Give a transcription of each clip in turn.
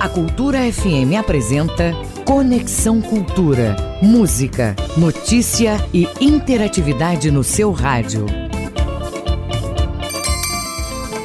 A Cultura FM apresenta Conexão Cultura. Música, notícia e interatividade no seu rádio.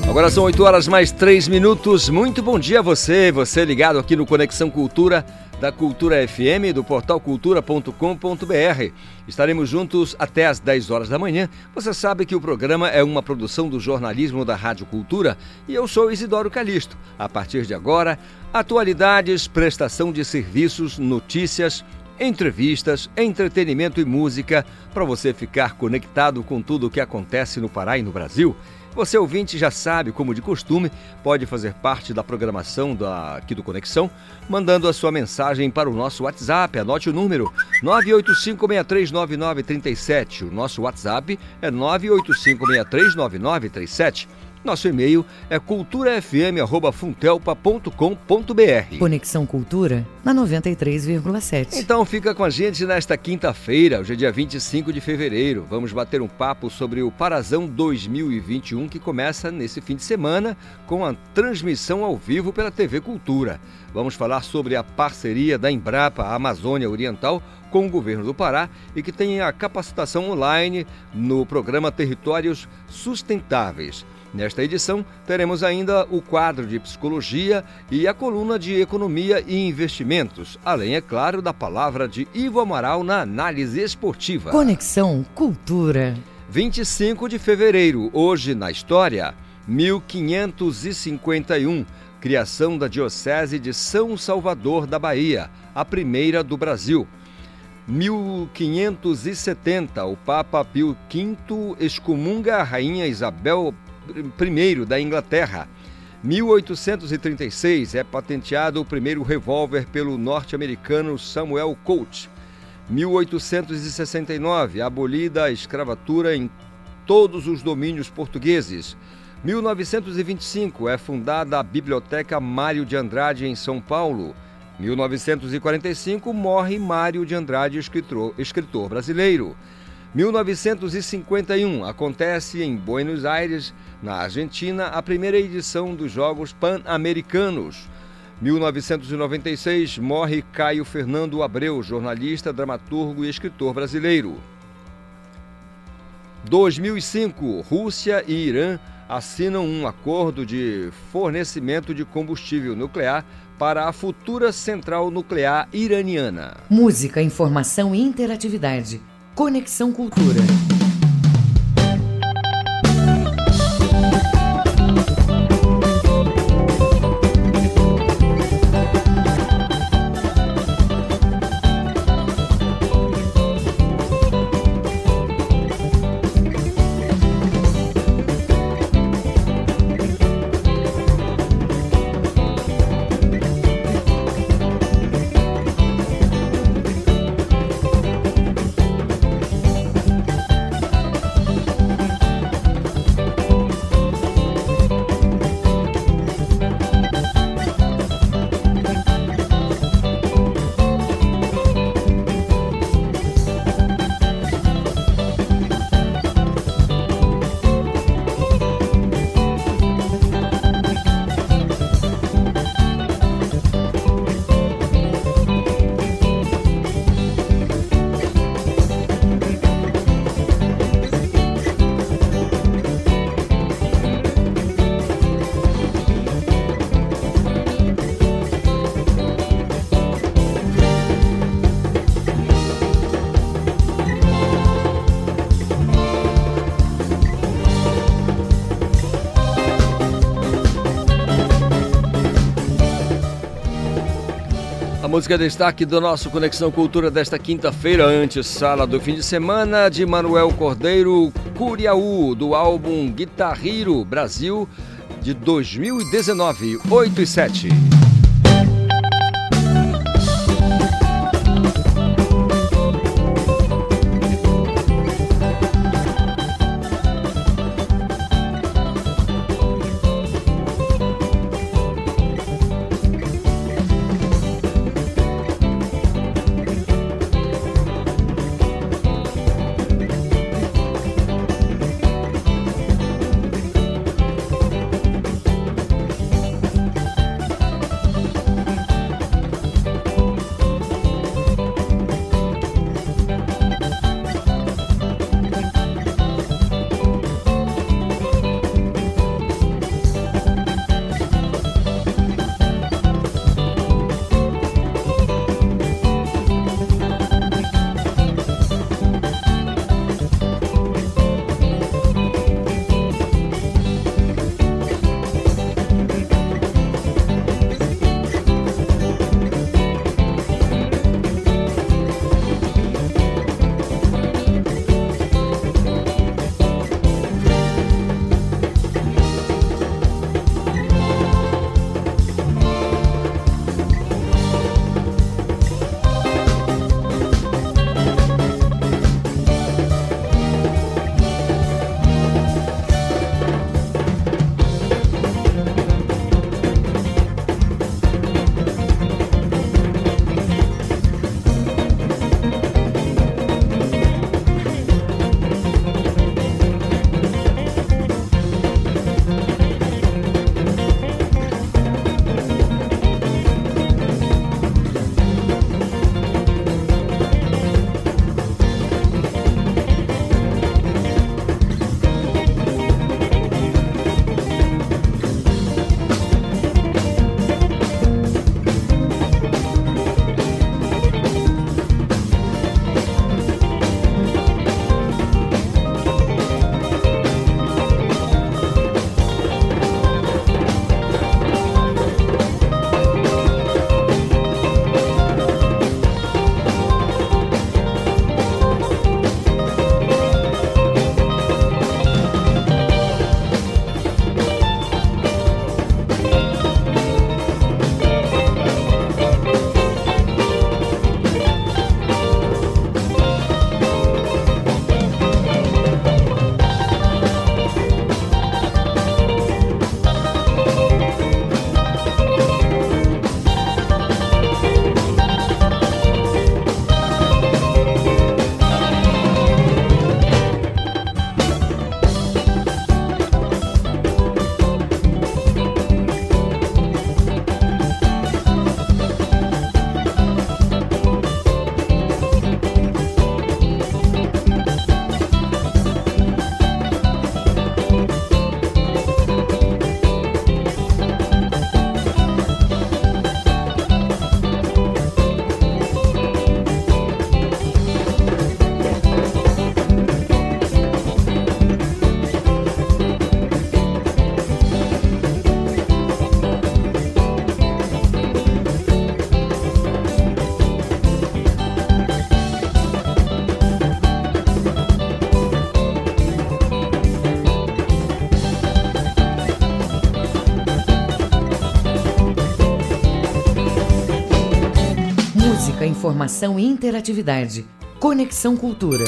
Agora são 8 horas mais 3 minutos. Muito bom dia a você, você ligado aqui no Conexão Cultura da Cultura FM do portal cultura.com.br. Estaremos juntos até às 10 horas da manhã. Você sabe que o programa é uma produção do jornalismo da Rádio Cultura e eu sou Isidoro Calixto. A partir de agora, atualidades, prestação de serviços, notícias, entrevistas, entretenimento e música para você ficar conectado com tudo o que acontece no Pará e no Brasil. Você ouvinte já sabe, como de costume, pode fazer parte da programação da, aqui do Conexão, mandando a sua mensagem para o nosso WhatsApp. Anote o número 985639937. O nosso WhatsApp é 985639937. Nosso e-mail é culturafm.funtelpa.com.br. Conexão Cultura na 93,7. Então fica com a gente nesta quinta-feira, hoje é dia 25 de fevereiro. Vamos bater um papo sobre o Parazão 2021 que começa nesse fim de semana com a transmissão ao vivo pela TV Cultura. Vamos falar sobre a parceria da Embrapa Amazônia Oriental com o governo do Pará e que tem a capacitação online no programa Territórios Sustentáveis. Nesta edição, teremos ainda o quadro de psicologia e a coluna de economia e investimentos, além, é claro, da palavra de Ivo Amaral na análise esportiva. Conexão Cultura. 25 de fevereiro, hoje na história, 1551, criação da Diocese de São Salvador da Bahia, a primeira do Brasil. 1570, o Papa Pio V excomunga a Rainha Isabel I da Inglaterra. 1836 é patenteado o primeiro revólver pelo norte-americano Samuel Colt. 1869 abolida a escravatura em todos os domínios portugueses. 1925 é fundada a Biblioteca Mário de Andrade em São Paulo. 1945 morre Mário de Andrade, escritor, escritor brasileiro. 1951 acontece em Buenos Aires, na Argentina, a primeira edição dos Jogos Pan-Americanos. 1996 morre Caio Fernando Abreu, jornalista, dramaturgo e escritor brasileiro. 2005 Rússia e Irã assinam um acordo de fornecimento de combustível nuclear para a futura central nuclear iraniana. Música, informação e interatividade. Conexão Cultura. Música destaque do nosso Conexão Cultura desta quinta-feira, antes sala do fim de semana, de Manuel Cordeiro Curiaú, do álbum Guitarriro Brasil de 2019, 8 e 7. Informação e interatividade. Conexão Cultura.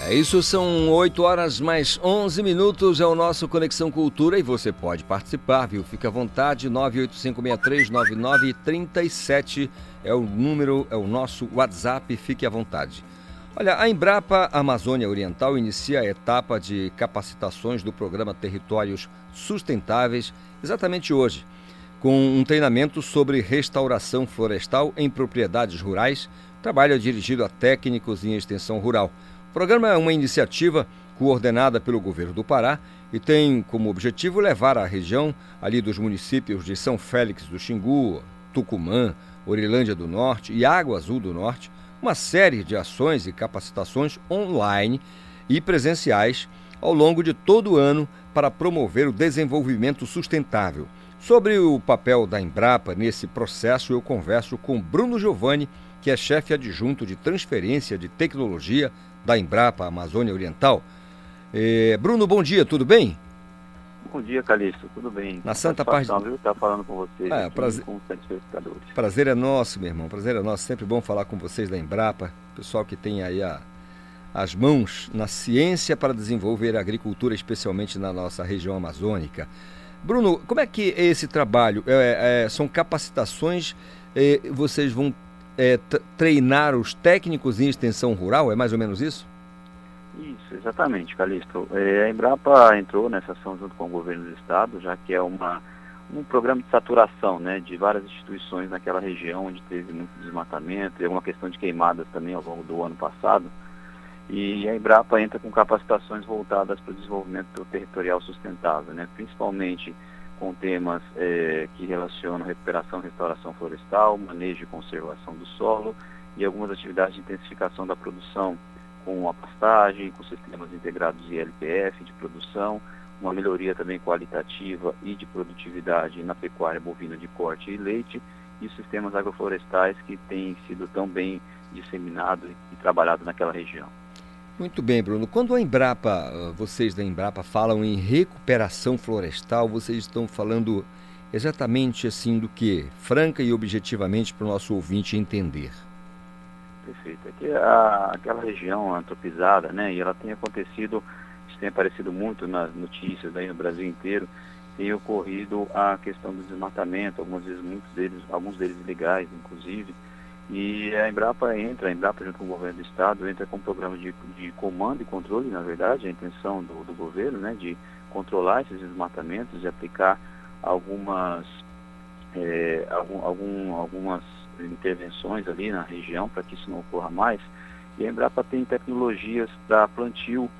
É isso, são 8 horas mais 11 minutos, é o nosso Conexão Cultura e você pode participar, viu? Fique à vontade, 985639937 é o número, é o nosso WhatsApp, fique à vontade. Olha, a Embrapa Amazônia Oriental inicia a etapa de capacitações do programa Territórios Sustentáveis exatamente hoje, com um treinamento sobre restauração florestal em propriedades rurais. Trabalho dirigido a técnicos em extensão rural. O programa é uma iniciativa coordenada pelo governo do Pará e tem como objetivo levar a região ali dos municípios de São Félix do Xingu, Tucumã, Orilândia do Norte e Água Azul do Norte uma série de ações e capacitações online e presenciais ao longo de todo o ano para promover o desenvolvimento sustentável. Sobre o papel da Embrapa nesse processo, eu converso com Bruno Giovanni, que é chefe adjunto de transferência de tecnologia da Embrapa Amazônia Oriental. É, Bruno, bom dia, tudo bem? Bom dia, Calixto, tudo bem? Na Santa Paz. Viu? Tá falando com vocês é, prazer... com os. Prazer é nosso, meu irmão. Prazer é nosso. Sempre bom falar com vocês da Embrapa, pessoal que tem aí a, as mãos na ciência para desenvolver a agricultura, especialmente na nossa região amazônica. Bruno, como é que é esse trabalho? É, é, são capacitações, é, vocês vão é, treinar os técnicos em extensão rural, é mais ou menos isso? Isso, exatamente, Calixto. É, a Embrapa entrou nessa ação junto com o governo do estado, já que é uma, um programa de saturação né, de várias instituições naquela região onde teve muito desmatamento e uma questão de queimadas também ao longo do ano passado. E a Embrapa entra com capacitações voltadas para o desenvolvimento territorial sustentável, né, principalmente com temas é, que relacionam recuperação e restauração florestal, manejo e conservação do solo e algumas atividades de intensificação da produção com a pastagem, com sistemas integrados ILPF de produção, uma melhoria também qualitativa e de produtividade na pecuária bovina de corte e leite e sistemas agroflorestais que têm sido tão bem disseminados e trabalhados naquela região. Muito bem, Bruno. Quando a Embrapa, vocês da Embrapa falam em recuperação florestal, vocês estão falando exatamente assim do que? Franca e objetivamente para o nosso ouvinte entender. Perfeito. Aqui é a, aquela região antropizada, né? E ela tem acontecido, isso tem aparecido muito nas notícias aí no Brasil inteiro, tem ocorrido a questão do desmatamento, algumas vezes muitos deles, alguns deles ilegais, inclusive, e a Embrapa entra, a Embrapa junto com o governo do estado, entra com um programa de, de comando e controle, na verdade, a intenção do, do governo, né, de controlar esses desmatamentos e aplicar algumas, é, algum, algum, algumas intervenções ali na região para que isso não ocorra mais. E a Embrapa tem tecnologias para plantio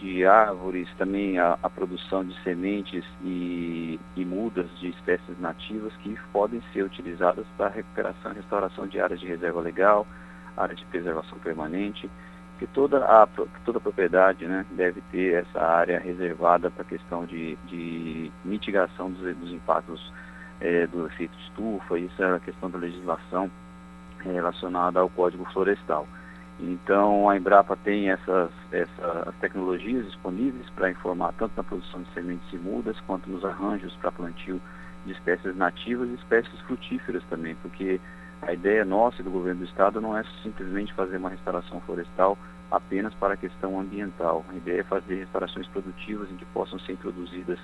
de árvores, também a, a produção de sementes e, e, mudas de espécies nativas que podem ser utilizadas para recuperação e restauração de áreas de reserva legal, áreas de preservação permanente, que toda a, toda a propriedade né, deve ter essa área reservada para a questão de, de mitigação dos, dos impactos é, do efeito estufa, isso é a questão da legislação relacionada ao Código Florestal. Então, a Embrapa tem essas, essas tecnologias disponíveis para informar tanto na produção de sementes e mudas, quanto nos arranjos para plantio de espécies nativas e espécies frutíferas também, porque a ideia nossa do governo do estado não é simplesmente fazer uma restauração florestal apenas para a questão ambiental. A ideia é fazer restaurações produtivas em que possam ser introduzidas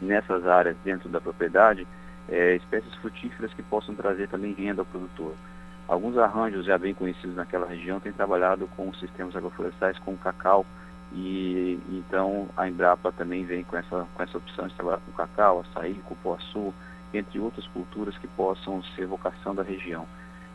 nessas áreas dentro da propriedade é, espécies frutíferas que possam trazer também renda ao produtor. Alguns arranjos já bem conhecidos naquela região têm trabalhado com sistemas agroflorestais com cacau e então a Embrapa também vem com essa, com essa opção de trabalhar com cacau, açaí, cupuaçu, entre outras culturas que possam ser vocação da região.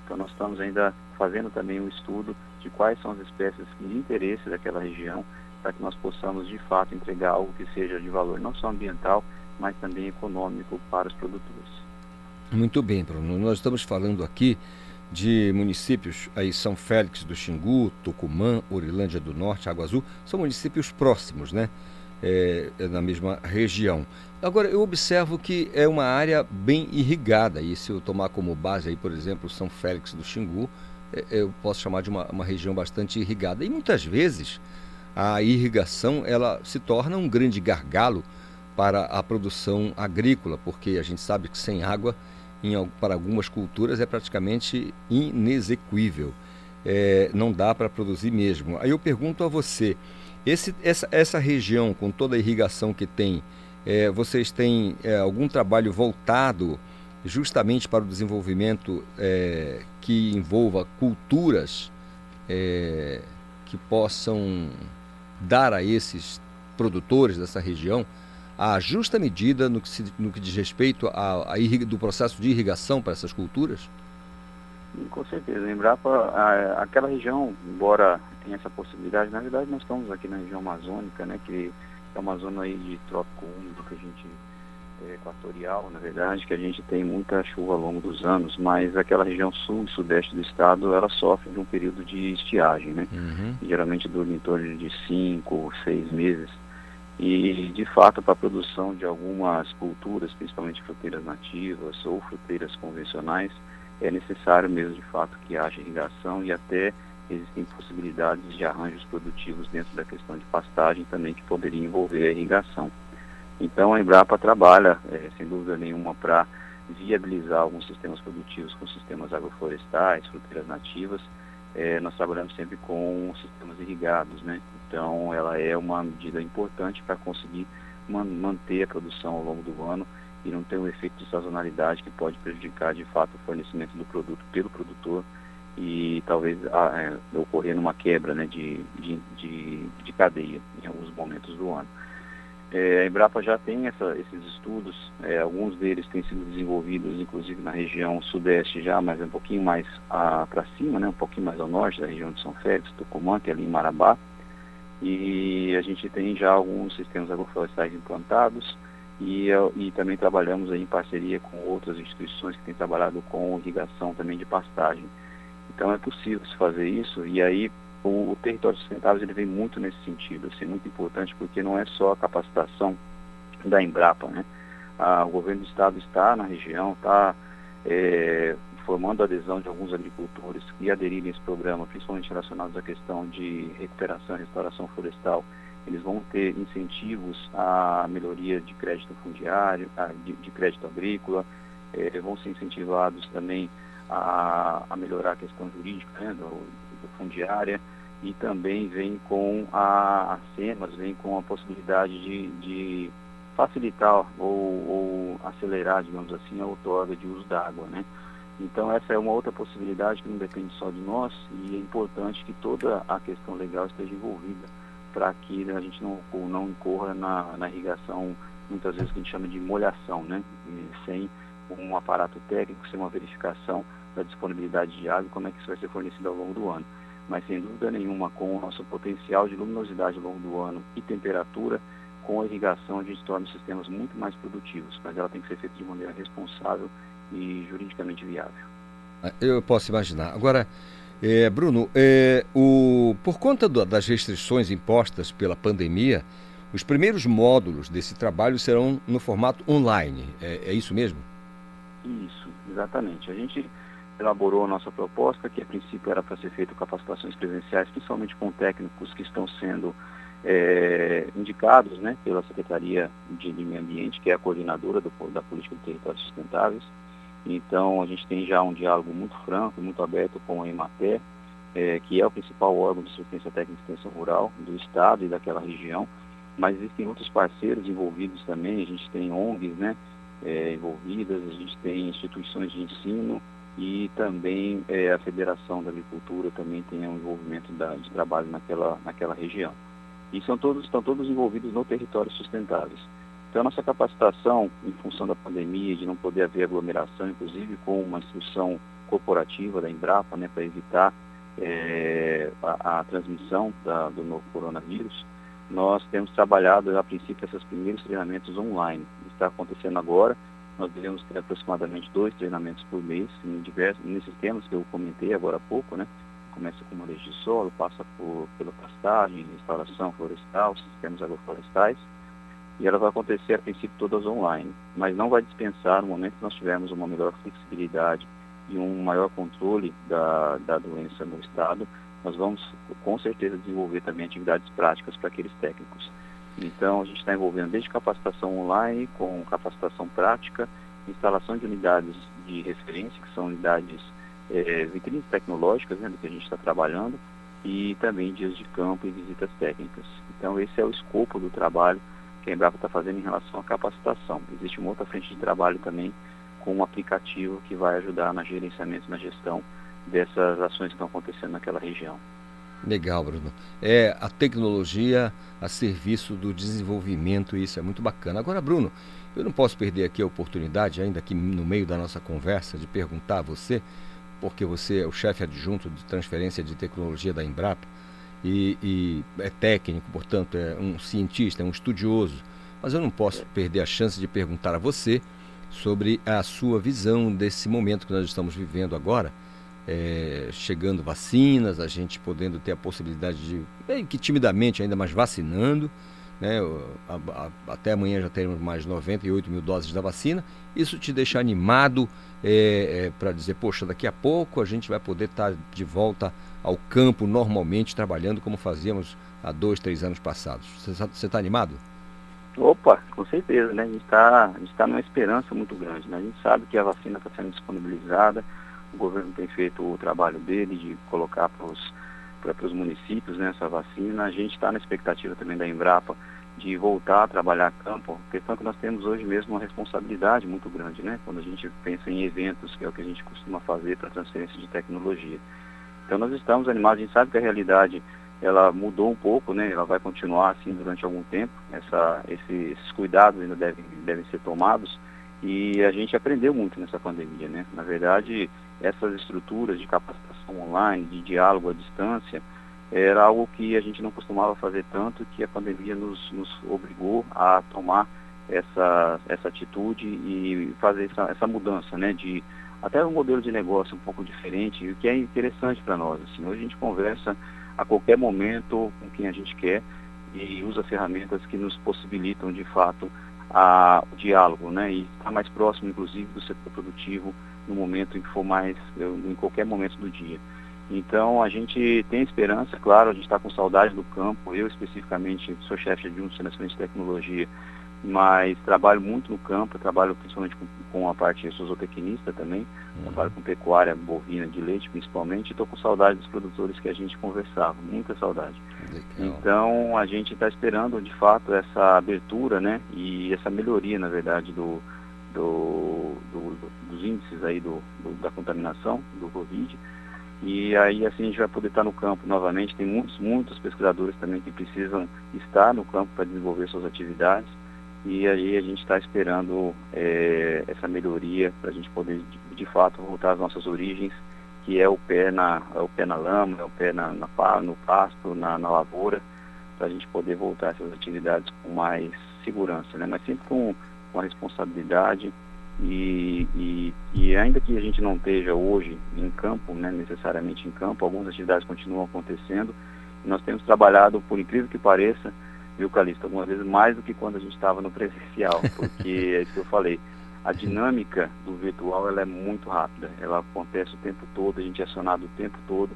Então nós estamos ainda fazendo também um estudo de quais são as espécies de interesse daquela região para que nós possamos de fato entregar algo que seja de valor não só ambiental, mas também econômico para os produtores. Muito bem, Bruno. Nós estamos falando aqui de municípios aí São Félix do Xingu, Tucumã, Orilândia do Norte, Água Azul, são municípios próximos, né? É, é, na mesma região. Agora, eu observo que é uma área bem irrigada, e se eu tomar como base aí, por exemplo, São Félix do Xingu, é, eu posso chamar de uma, uma região bastante irrigada. E muitas vezes a irrigação ela se torna um grande gargalo para a produção agrícola, porque a gente sabe que sem água em, para algumas culturas é praticamente inexequível. É, não dá para produzir mesmo. Aí eu pergunto a você, esse, essa, essa região, com toda a irrigação que tem, é, vocês têm é, algum trabalho voltado justamente para o desenvolvimento é, que envolva culturas é, que possam dar a esses produtores dessa região a justa medida no que, se, no que diz respeito a, a do processo de irrigação para essas culturas? Com certeza. Embrapa, a, aquela região, embora tenha essa possibilidade, na verdade nós estamos aqui na região amazônica, né, que é uma zona aí de trópico úmido que a gente é, equatorial, na verdade, que a gente tem muita chuva ao longo dos anos, mas aquela região sul e sudeste do estado, ela sofre de um período de estiagem, né? Uhum. Geralmente dura em torno de cinco, seis meses. E, de fato, para a produção de algumas culturas, principalmente fruteiras nativas ou fruteiras convencionais, é necessário mesmo, de fato, que haja irrigação e até existem possibilidades de arranjos produtivos dentro da questão de pastagem também que poderia envolver a irrigação. Então a Embrapa trabalha, é, sem dúvida nenhuma, para viabilizar alguns sistemas produtivos com sistemas agroflorestais, fruteiras nativas. É, nós trabalhamos sempre com sistemas irrigados, né? Então ela é uma medida importante para conseguir man manter a produção ao longo do ano e não ter um efeito de sazonalidade que pode prejudicar de fato o fornecimento do produto pelo produtor e talvez é, ocorrer numa quebra né, de, de, de, de cadeia em alguns momentos do ano. É, a Embrapa já tem essa, esses estudos, é, alguns deles têm sido desenvolvidos, inclusive na região sudeste já, mas um pouquinho mais para cima, né, um pouquinho mais ao norte da região de São Félix, Tucumã, que é ali em Marabá. E a gente tem já alguns sistemas agroflorestais implantados e, e também trabalhamos em parceria com outras instituições que têm trabalhado com irrigação também de pastagem. Então é possível se fazer isso e aí o, território sustentável ele vem muito nesse sentido, assim, muito importante, porque não é só a capacitação da Embrapa, né? Ah, o governo do estado está na região, está é, formando a adesão de alguns agricultores que aderirem a esse programa, principalmente relacionados à questão de recuperação e restauração florestal. Eles vão ter incentivos à melhoria de crédito fundiário, de, crédito agrícola, é, vão ser incentivados também a, a, melhorar a questão jurídica né, do, do fundiária e também vem com a, a SEMAS, vem com a possibilidade de, de facilitar ou, ou, acelerar, digamos assim, a outorga de uso da água, né? Então essa é uma outra possibilidade que não depende só de nós e é importante que toda a questão legal esteja envolvida para que a gente não, não incorra na, na irrigação, muitas vezes que a gente chama de molhação, né? E sem um aparato técnico, sem uma verificação da disponibilidade de água como é que isso vai ser fornecido ao longo do ano mas sem dúvida nenhuma, com o nosso potencial de luminosidade ao longo do ano e temperatura, com a irrigação a gente torna os sistemas muito mais produtivos, mas ela tem que ser feita de maneira responsável e juridicamente viável. Ah, eu posso imaginar. Agora, é, Bruno, é, o, por conta do, das restrições impostas pela pandemia, os primeiros módulos desse trabalho serão no formato online. É, é isso mesmo? Isso, exatamente. A gente elaborou a nossa proposta, que a princípio era para ser feito capacitações presenciais, principalmente com técnicos que estão sendo é, indicados né, pela Secretaria de, Meio Ambiente, que é a coordenadora do, da Política de Territórios Sustentáveis. Então, a gente tem já um diálogo muito franco, muito aberto com a Emater, é, que é o principal órgão de assistência técnica e extensão rural do Estado e daquela região, mas existem outros parceiros envolvidos também, a gente tem ONGs né, é, envolvidas, a gente tem instituições de ensino, e também é, a Federação da Agricultura também tem um envolvimento da, de trabalho naquela, naquela região. E são todos, estão todos envolvidos no território sustentáveis. Então, a nossa capacitação, em função da pandemia, de não poder haver aglomeração, inclusive com uma instrução corporativa da Embrapa, né, para evitar é, a, a, transmissão da, do novo coronavírus, nós temos trabalhado, a princípio, esses primeiros treinamentos online. Está acontecendo agora, nós devemos ter aproximadamente dois treinamentos por mês em diversos, nesses temas que eu comentei agora há pouco, né? Começa com manejo de solo, passa por, pela pastagem, instalação florestal, sistemas agroflorestais, e ela vai acontecer a princípio todas online, mas não vai dispensar no momento que nós tivermos uma melhor flexibilidade e um maior controle da, da doença no estado, nós vamos com certeza desenvolver também atividades práticas para aqueles técnicos. Então, a gente está envolvendo desde capacitação online, com capacitação prática instalação de unidades de referência, que são unidades é, vitrines tecnológicas, né, do que a gente está trabalhando, e também dias de campo e visitas técnicas. Então esse é o escopo do trabalho que a Embrapa está fazendo em relação à capacitação. Existe uma outra frente de trabalho também com um aplicativo que vai ajudar no gerenciamento e na gestão dessas ações que estão acontecendo naquela região. Legal, Bruno. É a tecnologia a serviço do desenvolvimento, isso é muito bacana. Agora, Bruno, eu não posso perder aqui a oportunidade, ainda aqui no meio da nossa conversa, de perguntar a você, porque você é o chefe adjunto de transferência de tecnologia da Embrapa e, e é técnico, portanto, é um cientista, é um estudioso. Mas eu não posso perder a chance de perguntar a você sobre a sua visão desse momento que nós estamos vivendo agora é, chegando vacinas, a gente podendo ter a possibilidade de, bem que timidamente ainda mais vacinando, né? A, a, até amanhã já teremos mais 98 mil doses da vacina. Isso te deixa animado é, é, para dizer, poxa, daqui a pouco a gente vai poder estar tá de volta ao campo normalmente, trabalhando como fazíamos há dois, três anos passados. Você está animado? Opa, com certeza, né? A gente está tá numa esperança muito grande, né? A gente sabe que a vacina está sendo disponibilizada, o governo tem feito o trabalho dele de colocar para os municípios né, essa vacina. A gente está na expectativa também da Embrapa de voltar a trabalhar campo. Questão que nós temos hoje mesmo uma responsabilidade muito grande, né? Quando a gente pensa em eventos, que é o que a gente costuma fazer para transferência de tecnologia. Então nós estamos animados, a gente sabe que a realidade ela mudou um pouco, né? Ela vai continuar assim durante algum tempo. Essa, esse, esses cuidados ainda devem, devem ser tomados e a gente aprendeu muito nessa pandemia, né? Na verdade, essas estruturas de capacitação online, de diálogo à distância, era algo que a gente não costumava fazer tanto, que a pandemia nos, nos obrigou a tomar essa, essa atitude e fazer essa, essa mudança, né, de até um modelo de negócio um pouco diferente, o que é interessante para nós. Assim, hoje a gente conversa a qualquer momento com quem a gente quer e usa ferramentas que nos possibilitam, de fato, a, o diálogo, né, e estar mais próximo, inclusive, do setor produtivo, no momento em que for mais, em qualquer momento do dia. Então a gente tem esperança, claro, a gente está com saudade do campo, eu especificamente sou chefe de um de de tecnologia, mas trabalho muito no campo, trabalho principalmente com, com a parte, zootecnista também, uhum. trabalho com pecuária bovina de leite principalmente, e estou com saudade dos produtores que a gente conversava, muita saudade. Legal. Então a gente está esperando de fato essa abertura né, e essa melhoria, na verdade, do, do, do, dos índices aí do, do, da contaminação do Covid. E aí assim a gente vai poder estar no campo novamente. Tem muitos, muitos pesquisadores também que precisam estar no campo para desenvolver suas atividades. E aí a gente está esperando é, essa melhoria para a gente poder de, de, fato voltar às nossas origens, que é o pé na, é o pé na lama, é o pé na, na no pasto, na, na lavoura, para a gente poder voltar a essas atividades com mais segurança, né? Mas sempre com com a responsabilidade e, e, e, ainda que a gente não esteja hoje em campo, né, necessariamente em campo, algumas atividades continuam acontecendo. nós temos trabalhado, por incrível que pareça, viu, Calixto, algumas vezes mais do que quando a gente estava no presencial, porque é isso que eu falei. A dinâmica do virtual ela é muito rápida, ela acontece o tempo todo, a gente é acionado o tempo todo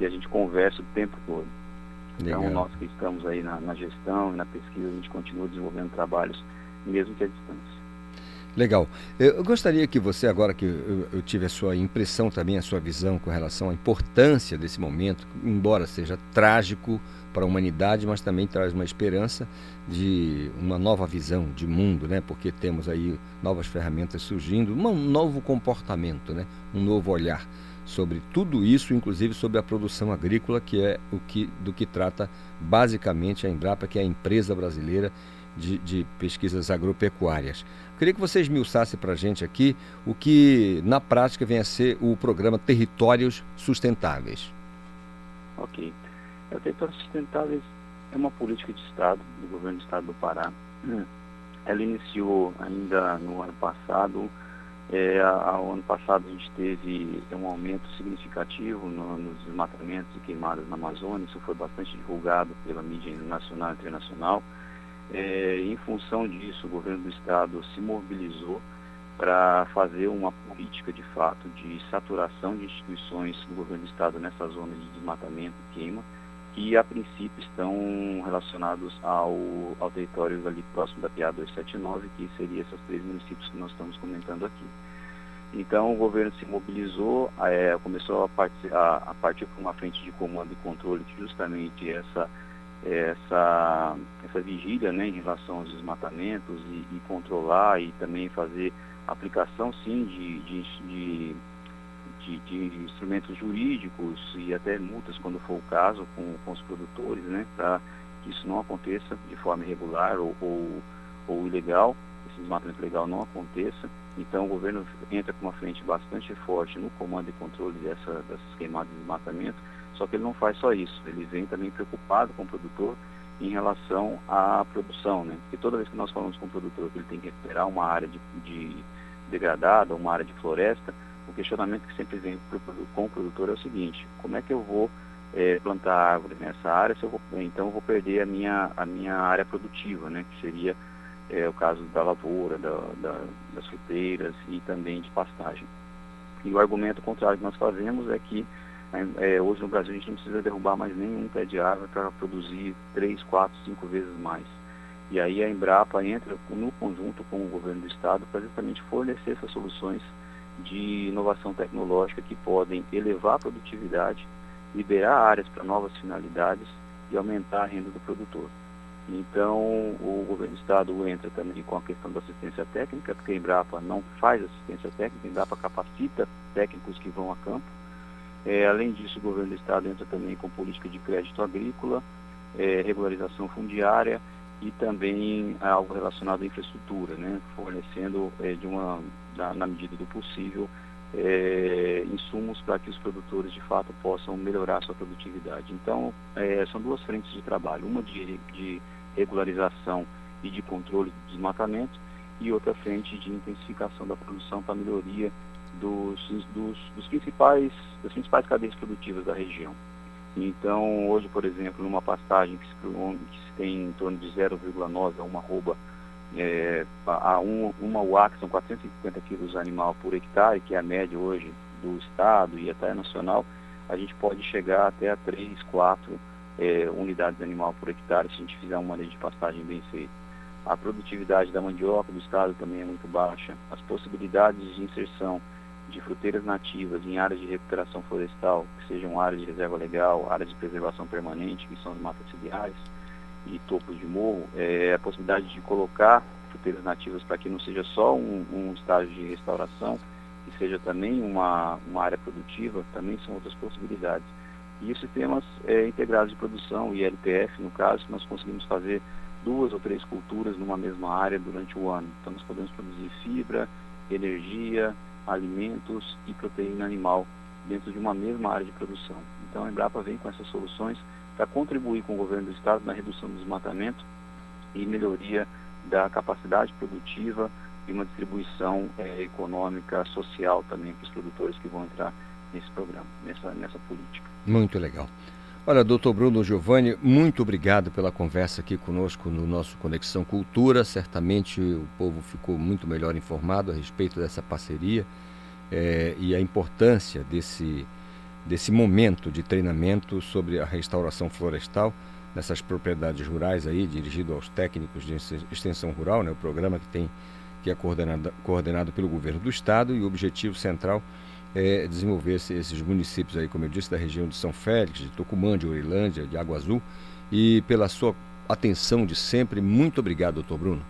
e a gente conversa o tempo todo. Então, Legal. Então, nós que estamos aí na, na gestão e na pesquisa, a gente continua desenvolvendo trabalhos mesmo que à distância. Legal. Eu gostaria que você, agora que eu, tive a sua impressão também, a sua visão com relação à importância desse momento, embora seja trágico para a humanidade, mas também traz uma esperança de uma nova visão de mundo, né? Porque temos aí novas ferramentas surgindo, um novo comportamento, né? Um novo olhar sobre tudo isso, inclusive sobre a produção agrícola, que é o que do que trata basicamente a Embrapa, que é a empresa brasileira de, de pesquisas agropecuárias. Queria que você esmiuçasse para a gente aqui o que, na prática, vem a ser o programa Territórios Sustentáveis. Ok. O Territórios Sustentáveis é uma política de Estado, do governo do Estado do Pará. Ela iniciou ainda no ano passado. É, ao ano passado a gente teve um aumento significativo no, nos desmatamentos e queimadas na Amazônia. Isso foi bastante divulgado pela mídia nacional e internacional. É, em função disso, o governo do estado se mobilizou para fazer uma política de fato de saturação de instituições do governo do estado nessa zona de desmatamento e queima. que a princípio estão relacionados ao, ao território ali próximo da PA 279, que seria esses três municípios que nós estamos comentando aqui. Então o governo se mobilizou, é, começou a, partir, a, a partir para uma frente de comando e controle que justamente essa essa, essa vigília né, em relação aos desmatamentos e, e controlar e também fazer aplicação sim de, de, de de, de, instrumentos jurídicos e até multas, quando for o caso, com, com os produtores, né, para que isso não aconteça de forma irregular ou, ou, ou ilegal, esse desmatamento legal não aconteça. Então, o governo entra com uma frente bastante forte no comando e controle dessa, dessas queimadas de desmatamento, só que ele não faz só isso, ele vem também preocupado com o produtor em relação à produção, né? Porque toda vez que nós falamos com o produtor que ele tem que recuperar uma área de, de degradada, uma área de floresta, o questionamento que sempre vem com o produtor é o seguinte, como é que eu vou é, plantar árvore nessa área, se eu vou, então eu vou perder a minha, a minha área produtiva, né, que seria é, o caso da lavoura, da, da, das fruteiras e também de pastagem. E o argumento contrário que nós fazemos é que é, hoje no Brasil a gente não precisa derrubar mais nenhum pé de árvore para produzir três, quatro, cinco vezes mais. E aí a Embrapa entra no conjunto com o governo do estado para justamente fornecer essas soluções de inovação tecnológica que podem elevar a produtividade, liberar áreas para novas finalidades e aumentar a renda do produtor. Então, o governo do estado entra também com a questão da assistência técnica, porque a Embrapa não faz assistência técnica, a Embrapa capacita técnicos que vão a campo. É, além disso, o governo do estado entra também com política de crédito agrícola, é, regularização fundiária e também algo relacionado à infraestrutura, né, fornecendo é, de uma na, na medida do possível, é, insumos para que os produtores de fato possam melhorar sua produtividade. Então, é, são duas frentes de trabalho, uma de, de, regularização e de controle do desmatamento e outra frente de intensificação da produção para melhoria dos, dos, dos, principais, das principais cadeias produtivas da região. Então, hoje, por exemplo, numa pastagem que se, que se tem em torno de 0,9 a uma arroba é, a um, uma UA, que são 450 quilos animal por hectare, que é a média hoje do estado e até nacional, a gente pode chegar até a 3, 4 é, unidades de animal por hectare se a gente fizer uma lei de pastagem bem feita. A produtividade da mandioca do estado também é muito baixa. As possibilidades de inserção de fruteiras nativas em áreas de recuperação florestal, que sejam áreas de reserva legal, áreas de preservação permanente, que são as matas ciliares, e topos de morro, é, a possibilidade de colocar fruteiras nativas para que não seja só um, um, estágio de restauração, que seja também uma, uma área produtiva, também são outras possibilidades. E os sistemas é, integrados de produção, ILPF no caso, nós conseguimos fazer duas ou três culturas numa mesma área durante o ano. Então nós podemos produzir fibra, energia, alimentos e proteína animal dentro de uma mesma área de produção. Então a Embrapa vem com essas soluções para contribuir com o governo do Estado na redução do desmatamento e melhoria da capacidade produtiva e uma distribuição é, econômica, social também para os produtores que vão entrar nesse programa, nessa, nessa política. Muito legal. Olha, doutor Bruno Giovanni, muito obrigado pela conversa aqui conosco no nosso Conexão Cultura. Certamente o povo ficou muito melhor informado a respeito dessa parceria é, e a importância desse, desse momento de treinamento sobre a restauração florestal nessas propriedades rurais aí, dirigido aos técnicos de extensão rural, né, o programa que tem que é coordenado, coordenado pelo governo do estado e o objetivo central é desenvolver esses municípios aí, como eu disse, da região de São Félix, de Tucumã, de Orilândia, de Água Azul, e pela sua atenção de sempre. Muito obrigado, doutor Bruno.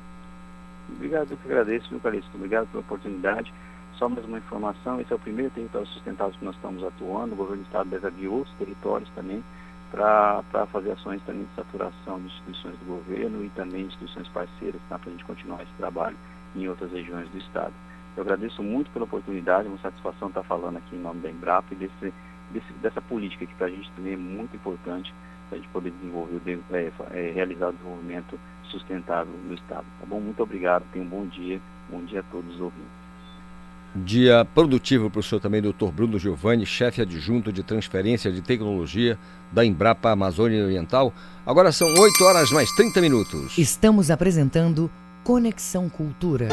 Obrigado, eu que agradeço, meu Calixto. Obrigado pela oportunidade. Só mais uma informação, esse é o primeiro território sustentável que nós estamos atuando, o governo do estado desafiou outros territórios também para fazer ações também de saturação de instituições do governo e também instituições parceiras, tá, para a gente continuar esse trabalho em outras regiões do estado. Eu agradeço muito pela oportunidade, é uma satisfação estar falando aqui em nome da Embrapa e desse, desse, dessa política que para a gente também é muito importante para a gente poder desenvolver, é, é, realizar o desenvolvimento sustentável no Estado. Tá bom? Muito obrigado, tenha um bom dia, bom dia a todos os ouvintes. Dia produtivo para o senhor também, doutor Bruno Giovanni, chefe adjunto de transferência de tecnologia da Embrapa Amazônia Oriental. Agora são 8 horas mais 30 minutos. Estamos apresentando Conexão Cultura.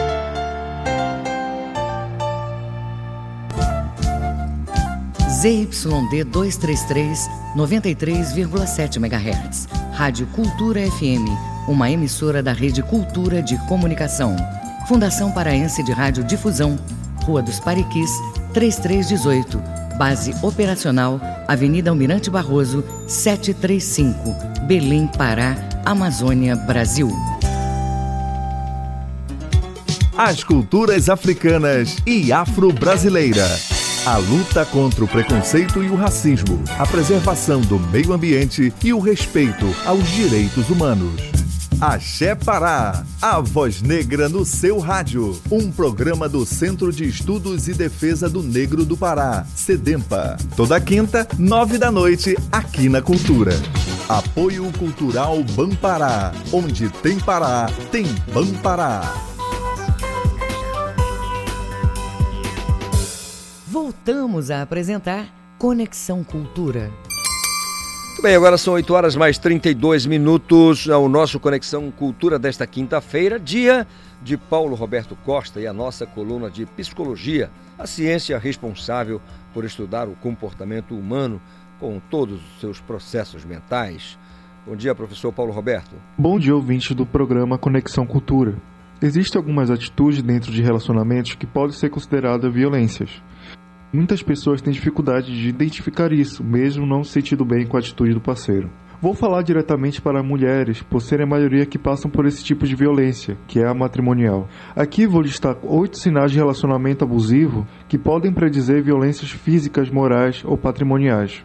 ZYD 233, 93,7 MHz. Rádio Cultura FM, uma emissora da Rede Cultura de Comunicação. Fundação Paraense de Rádio Difusão, Rua dos Pariquis, 3318. Base operacional, Avenida Almirante Barroso, 735, Belém, Pará, Amazônia, Brasil. As culturas africanas e afro-brasileira. A luta contra o preconceito e o racismo, a preservação do meio ambiente e o respeito aos direitos humanos. Axé Pará, a voz negra no seu rádio. Um programa do Centro de Estudos e Defesa do Negro do Pará, SEDEMPA. Toda quinta, nove da noite, aqui na Cultura. Apoio Cultural Bampará. Onde tem Pará, tem Bampará. Voltamos a apresentar Conexão Cultura. Muito bem, agora são 8 horas mais 32 minutos ao nosso Conexão Cultura desta quinta-feira, dia de Paulo Roberto Costa e a nossa coluna de Psicologia, a ciência responsável por estudar o comportamento humano com todos os seus processos mentais. Bom dia, professor Paulo Roberto. Bom dia, ouvinte do programa Conexão Cultura. Existem algumas atitudes dentro de relacionamentos que podem ser consideradas violências. Muitas pessoas têm dificuldade de identificar isso, mesmo não se sentindo bem com a atitude do parceiro. Vou falar diretamente para mulheres, por serem a maioria que passam por esse tipo de violência, que é a matrimonial. Aqui vou listar oito sinais de relacionamento abusivo que podem predizer violências físicas, morais ou patrimoniais.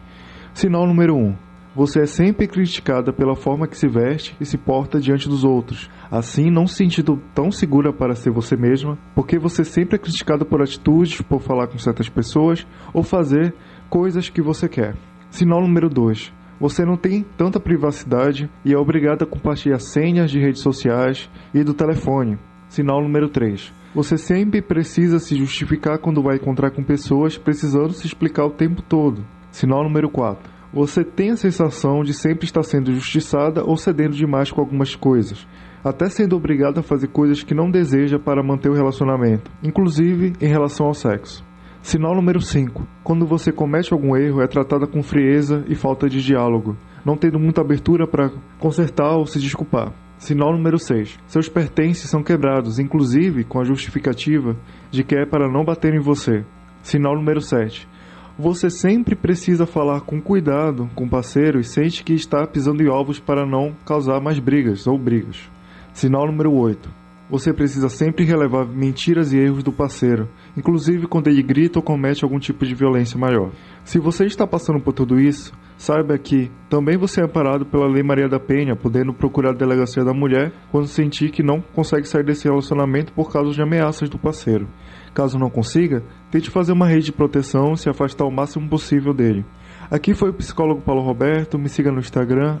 Sinal número 1. Um, você é sempre criticada pela forma que se veste e se porta diante dos outros, assim não se sentindo tão segura para ser você mesma, porque você sempre é criticada por atitudes, por falar com certas pessoas ou fazer coisas que você quer. Sinal número 2. Você não tem tanta privacidade e é obrigada a compartilhar senhas de redes sociais e do telefone. Sinal número 3. Você sempre precisa se justificar quando vai encontrar com pessoas precisando se explicar o tempo todo. Sinal número 4 você tem a sensação de sempre estar sendo justiçada ou cedendo demais com algumas coisas, até sendo obrigada a fazer coisas que não deseja para manter o relacionamento, inclusive em relação ao sexo. Sinal número 5. Quando você comete algum erro, é tratada com frieza e falta de diálogo, não tendo muita abertura para consertar ou se desculpar. Sinal número 6. Seus pertences são quebrados, inclusive com a justificativa de que é para não bater em você. Sinal número 7 você sempre precisa falar com cuidado com o parceiro e sente que está pisando em ovos para não causar mais brigas ou brigas. Sinal número 8. Você precisa sempre relevar mentiras e erros do parceiro, inclusive quando ele grita ou comete algum tipo de violência maior. Se você está passando por tudo isso, saiba que também você é amparado pela Lei Maria da Penha, podendo procurar a delegacia da mulher quando sentir que não consegue sair desse relacionamento por causa de ameaças do parceiro. Caso não consiga, tente fazer uma rede de proteção e se afastar o máximo possível dele. Aqui foi o psicólogo Paulo Roberto, me siga no Instagram,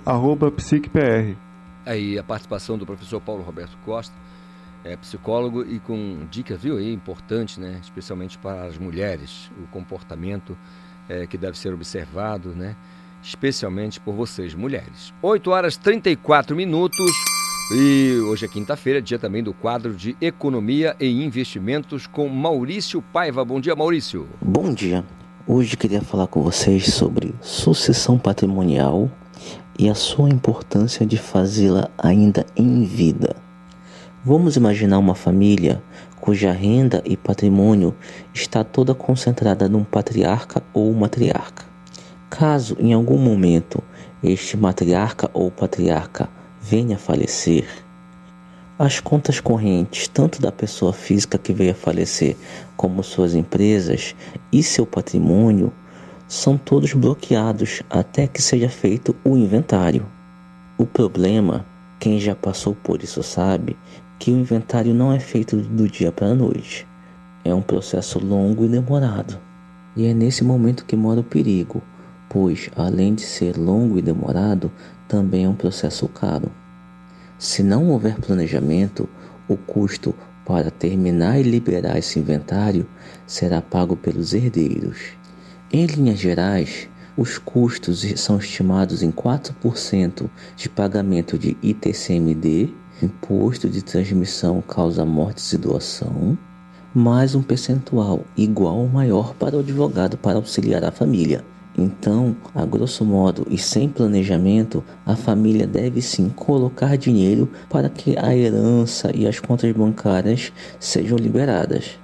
psiquepr. Aí a participação do professor Paulo Roberto Costa, é psicólogo e com dicas, viu aí, importantes, né? Especialmente para as mulheres, o comportamento é, que deve ser observado, né? Especialmente por vocês, mulheres. 8 horas 34 minutos. E hoje é quinta-feira, dia também do quadro de Economia e Investimentos com Maurício Paiva. Bom dia, Maurício. Bom dia. Hoje queria falar com vocês sobre sucessão patrimonial e a sua importância de fazê-la ainda em vida. Vamos imaginar uma família cuja renda e patrimônio está toda concentrada num patriarca ou matriarca. Caso em algum momento este matriarca ou patriarca venha a falecer, as contas correntes, tanto da pessoa física que veio a falecer, como suas empresas e seu patrimônio, são todos bloqueados até que seja feito o inventário. O problema, quem já passou por isso sabe, que o inventário não é feito do dia para a noite. É um processo longo e demorado. E é nesse momento que mora o perigo, pois, além de ser longo e demorado, também é um processo caro. Se não houver planejamento, o custo para terminar e liberar esse inventário será pago pelos herdeiros. Em linhas gerais, os custos são estimados em 4% de pagamento de ITCMD, Imposto de Transmissão Causa Mortes e Doação, mais um percentual igual ou maior para o advogado para auxiliar a família. Então, a grosso modo e sem planejamento, a família deve sim colocar dinheiro para que a herança e as contas bancárias sejam liberadas.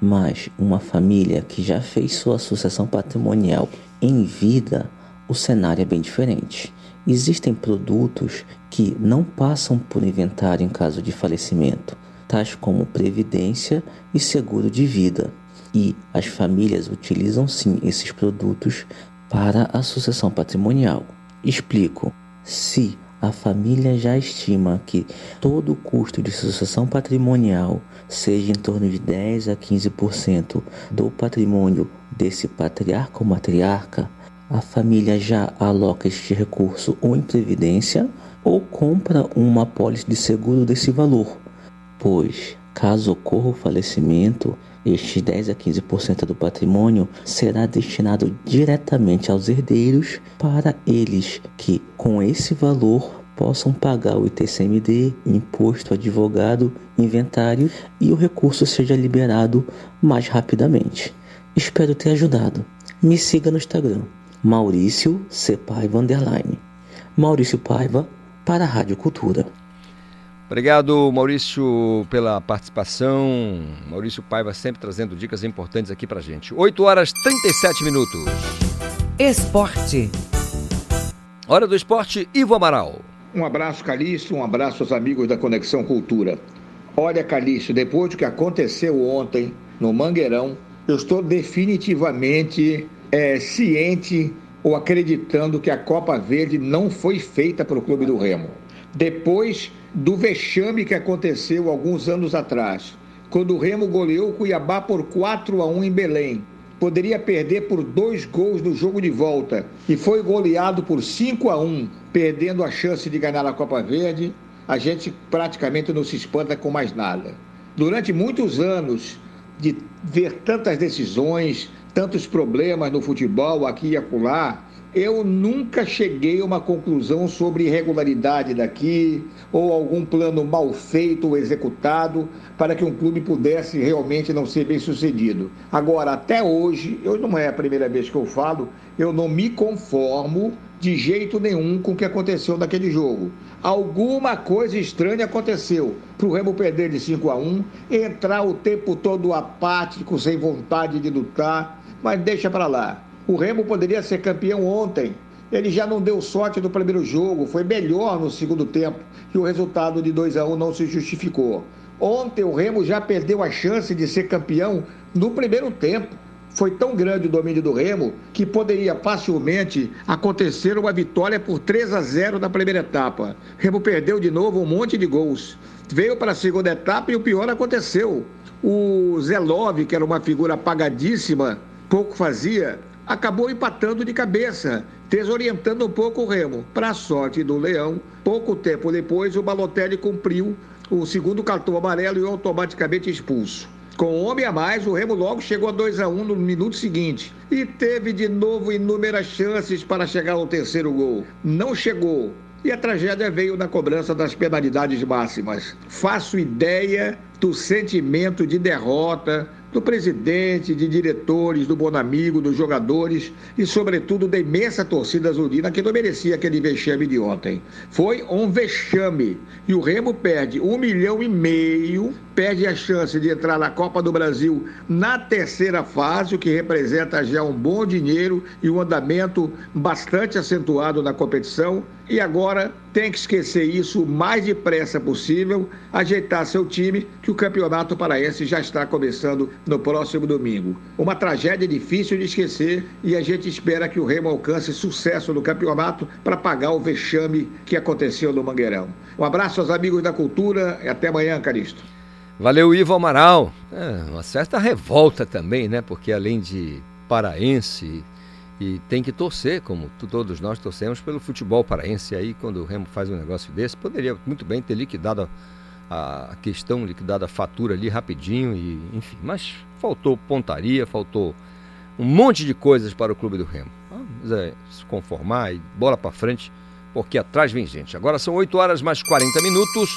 Mas uma família que já fez sua sucessão patrimonial em vida, o cenário é bem diferente. Existem produtos que não passam por inventário em caso de falecimento, tais como previdência e seguro de vida. E as famílias utilizam sim esses produtos para a sucessão patrimonial. Explico. Se a família já estima que todo o custo de sucessão patrimonial seja em torno de 10 a 15% do patrimônio desse patriarca ou matriarca, a família já aloca este recurso ou em previdência ou compra uma apólice de seguro desse valor, pois caso ocorra o falecimento, este 10 a 15% do patrimônio será destinado diretamente aos herdeiros para eles que, com esse valor, possam pagar o ITCMD, imposto advogado, inventário e o recurso seja liberado mais rapidamente. Espero ter ajudado. Me siga no Instagram, Maurício C. Paiva Underline. Maurício Paiva para a Rádio Cultura. Obrigado, Maurício, pela participação. Maurício Paiva sempre trazendo dicas importantes aqui pra gente. 8 horas 37 minutos. Esporte. Hora do esporte, Ivo Amaral. Um abraço, Calixto, um abraço aos amigos da Conexão Cultura. Olha, Calixto, depois do que aconteceu ontem no Mangueirão, eu estou definitivamente é, ciente ou acreditando que a Copa Verde não foi feita para o Clube do Remo. Depois do vexame que aconteceu alguns anos atrás, quando o Remo goleou o Cuiabá por 4 a 1 em Belém. Poderia perder por dois gols no jogo de volta e foi goleado por 5 a 1, perdendo a chance de ganhar a Copa Verde. A gente praticamente não se espanta com mais nada. Durante muitos anos de ver tantas decisões, tantos problemas no futebol aqui e acolá, eu nunca cheguei a uma conclusão sobre irregularidade daqui ou algum plano mal feito ou executado para que um clube pudesse realmente não ser bem sucedido. Agora, até hoje, eu não é a primeira vez que eu falo, eu não me conformo de jeito nenhum com o que aconteceu naquele jogo. Alguma coisa estranha aconteceu para o Remo perder de 5 a 1, entrar o tempo todo apático, sem vontade de lutar, mas deixa para lá. O Remo poderia ser campeão ontem. Ele já não deu sorte no primeiro jogo, foi melhor no segundo tempo e o resultado de 2 a 1 não se justificou. Ontem o Remo já perdeu a chance de ser campeão no primeiro tempo. Foi tão grande o domínio do Remo que poderia facilmente acontecer uma vitória por 3 a 0 na primeira etapa. Remo perdeu de novo um monte de gols. Veio para a segunda etapa e o pior aconteceu. O Zelov, que era uma figura apagadíssima, pouco fazia, acabou empatando de cabeça, desorientando um pouco o Remo. Para a sorte do Leão, pouco tempo depois, o Balotelli cumpriu o segundo cartão amarelo e automaticamente expulso. Com um homem a mais, o Remo logo chegou a 2 a 1 no minuto seguinte e teve de novo inúmeras chances para chegar ao terceiro gol. Não chegou. E a tragédia veio na cobrança das penalidades máximas. Faço ideia do sentimento de derrota, do presidente, de diretores, do Bonamigo, dos jogadores e, sobretudo, da imensa torcida azulina que não merecia aquele vexame de ontem. Foi um vexame. E o Remo perde um milhão e meio, perde a chance de entrar na Copa do Brasil na terceira fase, o que representa já um bom dinheiro e um andamento bastante acentuado na competição. E agora tem que esquecer isso o mais depressa possível, ajeitar seu time, que o Campeonato Paraense já está começando no próximo domingo. Uma tragédia difícil de esquecer e a gente espera que o Remo alcance sucesso no campeonato para pagar o vexame que aconteceu no Mangueirão. Um abraço aos amigos da cultura e até amanhã, Caristo. Valeu, Ivo Amaral. É, uma certa revolta também, né? Porque além de paraense e tem que torcer, como todos nós torcemos pelo futebol paraense. Aí, quando o Remo faz um negócio desse, poderia muito bem ter liquidado a, a questão, liquidado a fatura ali rapidinho, e enfim. Mas faltou pontaria, faltou um monte de coisas para o clube do Remo. Vamos é, se conformar e bola para frente, porque atrás vem gente. Agora são 8 horas mais 40 minutos.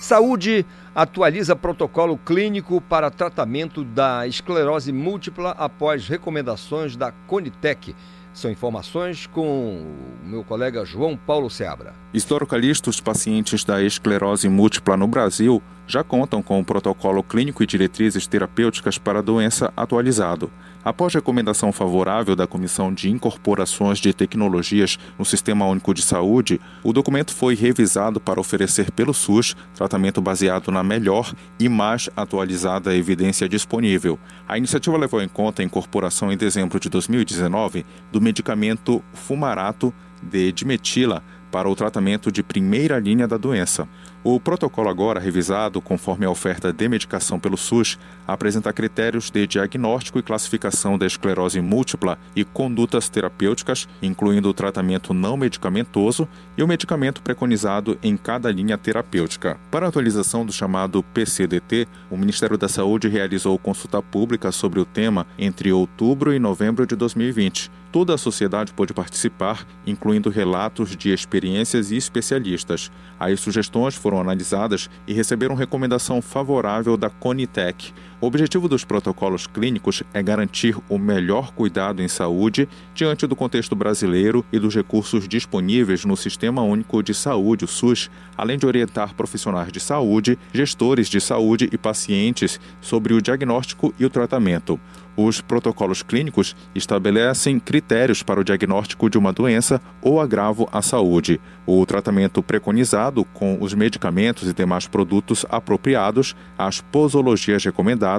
Saúde atualiza protocolo clínico para tratamento da esclerose múltipla após recomendações da Conitec. São informações com o meu colega João Paulo Seabra. Historicalista, os pacientes da esclerose múltipla no Brasil já contam com o protocolo clínico e diretrizes terapêuticas para a doença atualizado. Após recomendação favorável da Comissão de Incorporações de Tecnologias no Sistema Único de Saúde, o documento foi revisado para oferecer pelo SUS tratamento baseado na melhor e mais atualizada evidência disponível. A iniciativa levou em conta a incorporação em dezembro de 2019 do medicamento fumarato de dimetila para o tratamento de primeira linha da doença. O protocolo, agora revisado conforme a oferta de medicação pelo SUS, apresenta critérios de diagnóstico e classificação da esclerose múltipla e condutas terapêuticas, incluindo o tratamento não medicamentoso e o medicamento preconizado em cada linha terapêutica. Para a atualização do chamado PCDT, o Ministério da Saúde realizou consulta pública sobre o tema entre outubro e novembro de 2020. Toda a sociedade pôde participar, incluindo relatos de experiências e especialistas. As sugestões foram analisadas e receberam recomendação favorável da Conitec. O objetivo dos protocolos clínicos é garantir o melhor cuidado em saúde diante do contexto brasileiro e dos recursos disponíveis no Sistema Único de Saúde, o SUS, além de orientar profissionais de saúde, gestores de saúde e pacientes sobre o diagnóstico e o tratamento. Os protocolos clínicos estabelecem critérios para o diagnóstico de uma doença ou agravo à saúde, o tratamento preconizado com os medicamentos e demais produtos apropriados, as posologias recomendadas,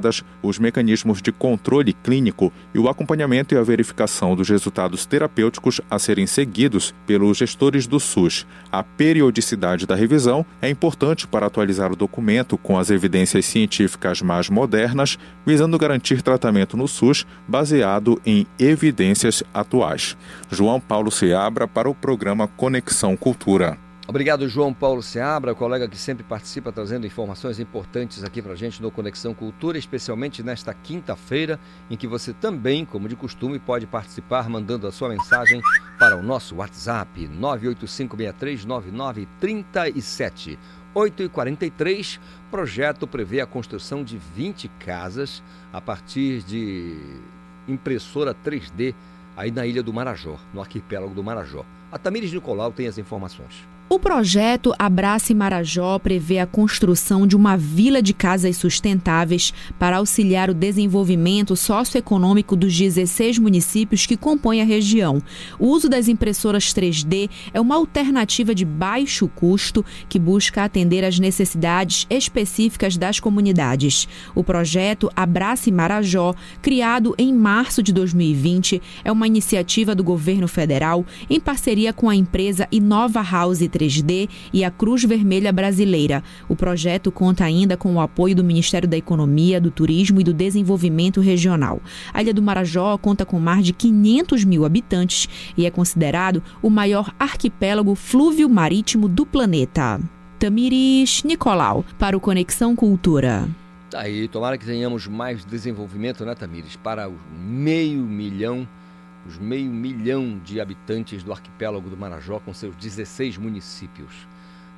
os mecanismos de controle clínico e o acompanhamento e a verificação dos resultados terapêuticos a serem seguidos pelos gestores do SUS. A periodicidade da revisão é importante para atualizar o documento com as evidências científicas mais modernas, visando garantir tratamento no SUS baseado em evidências atuais. João Paulo Seabra para o programa Conexão Cultura. Obrigado, João Paulo Seabra, colega que sempre participa trazendo informações importantes aqui para a gente no Conexão Cultura, especialmente nesta quinta-feira, em que você também, como de costume, pode participar mandando a sua mensagem para o nosso WhatsApp 985639937. 8h43, projeto prevê a construção de 20 casas a partir de impressora 3D aí na ilha do Marajó, no arquipélago do Marajó. A Tamires Nicolau tem as informações. O projeto Abrace Marajó prevê a construção de uma vila de casas sustentáveis para auxiliar o desenvolvimento socioeconômico dos 16 municípios que compõem a região. O uso das impressoras 3D é uma alternativa de baixo custo que busca atender às necessidades específicas das comunidades. O projeto Abrace Marajó, criado em março de 2020, é uma iniciativa do governo federal em parceria com a empresa Inova House 3 3D e a Cruz Vermelha Brasileira. O projeto conta ainda com o apoio do Ministério da Economia, do Turismo e do Desenvolvimento Regional. A Ilha do Marajó conta com mais de 500 mil habitantes e é considerado o maior arquipélago flúvio marítimo do planeta. Tamiris Nicolau, para o Conexão Cultura. Tá aí, tomara que tenhamos mais desenvolvimento, né, Tamires, para o meio milhão os meio milhão de habitantes do arquipélago do Marajó, com seus 16 municípios.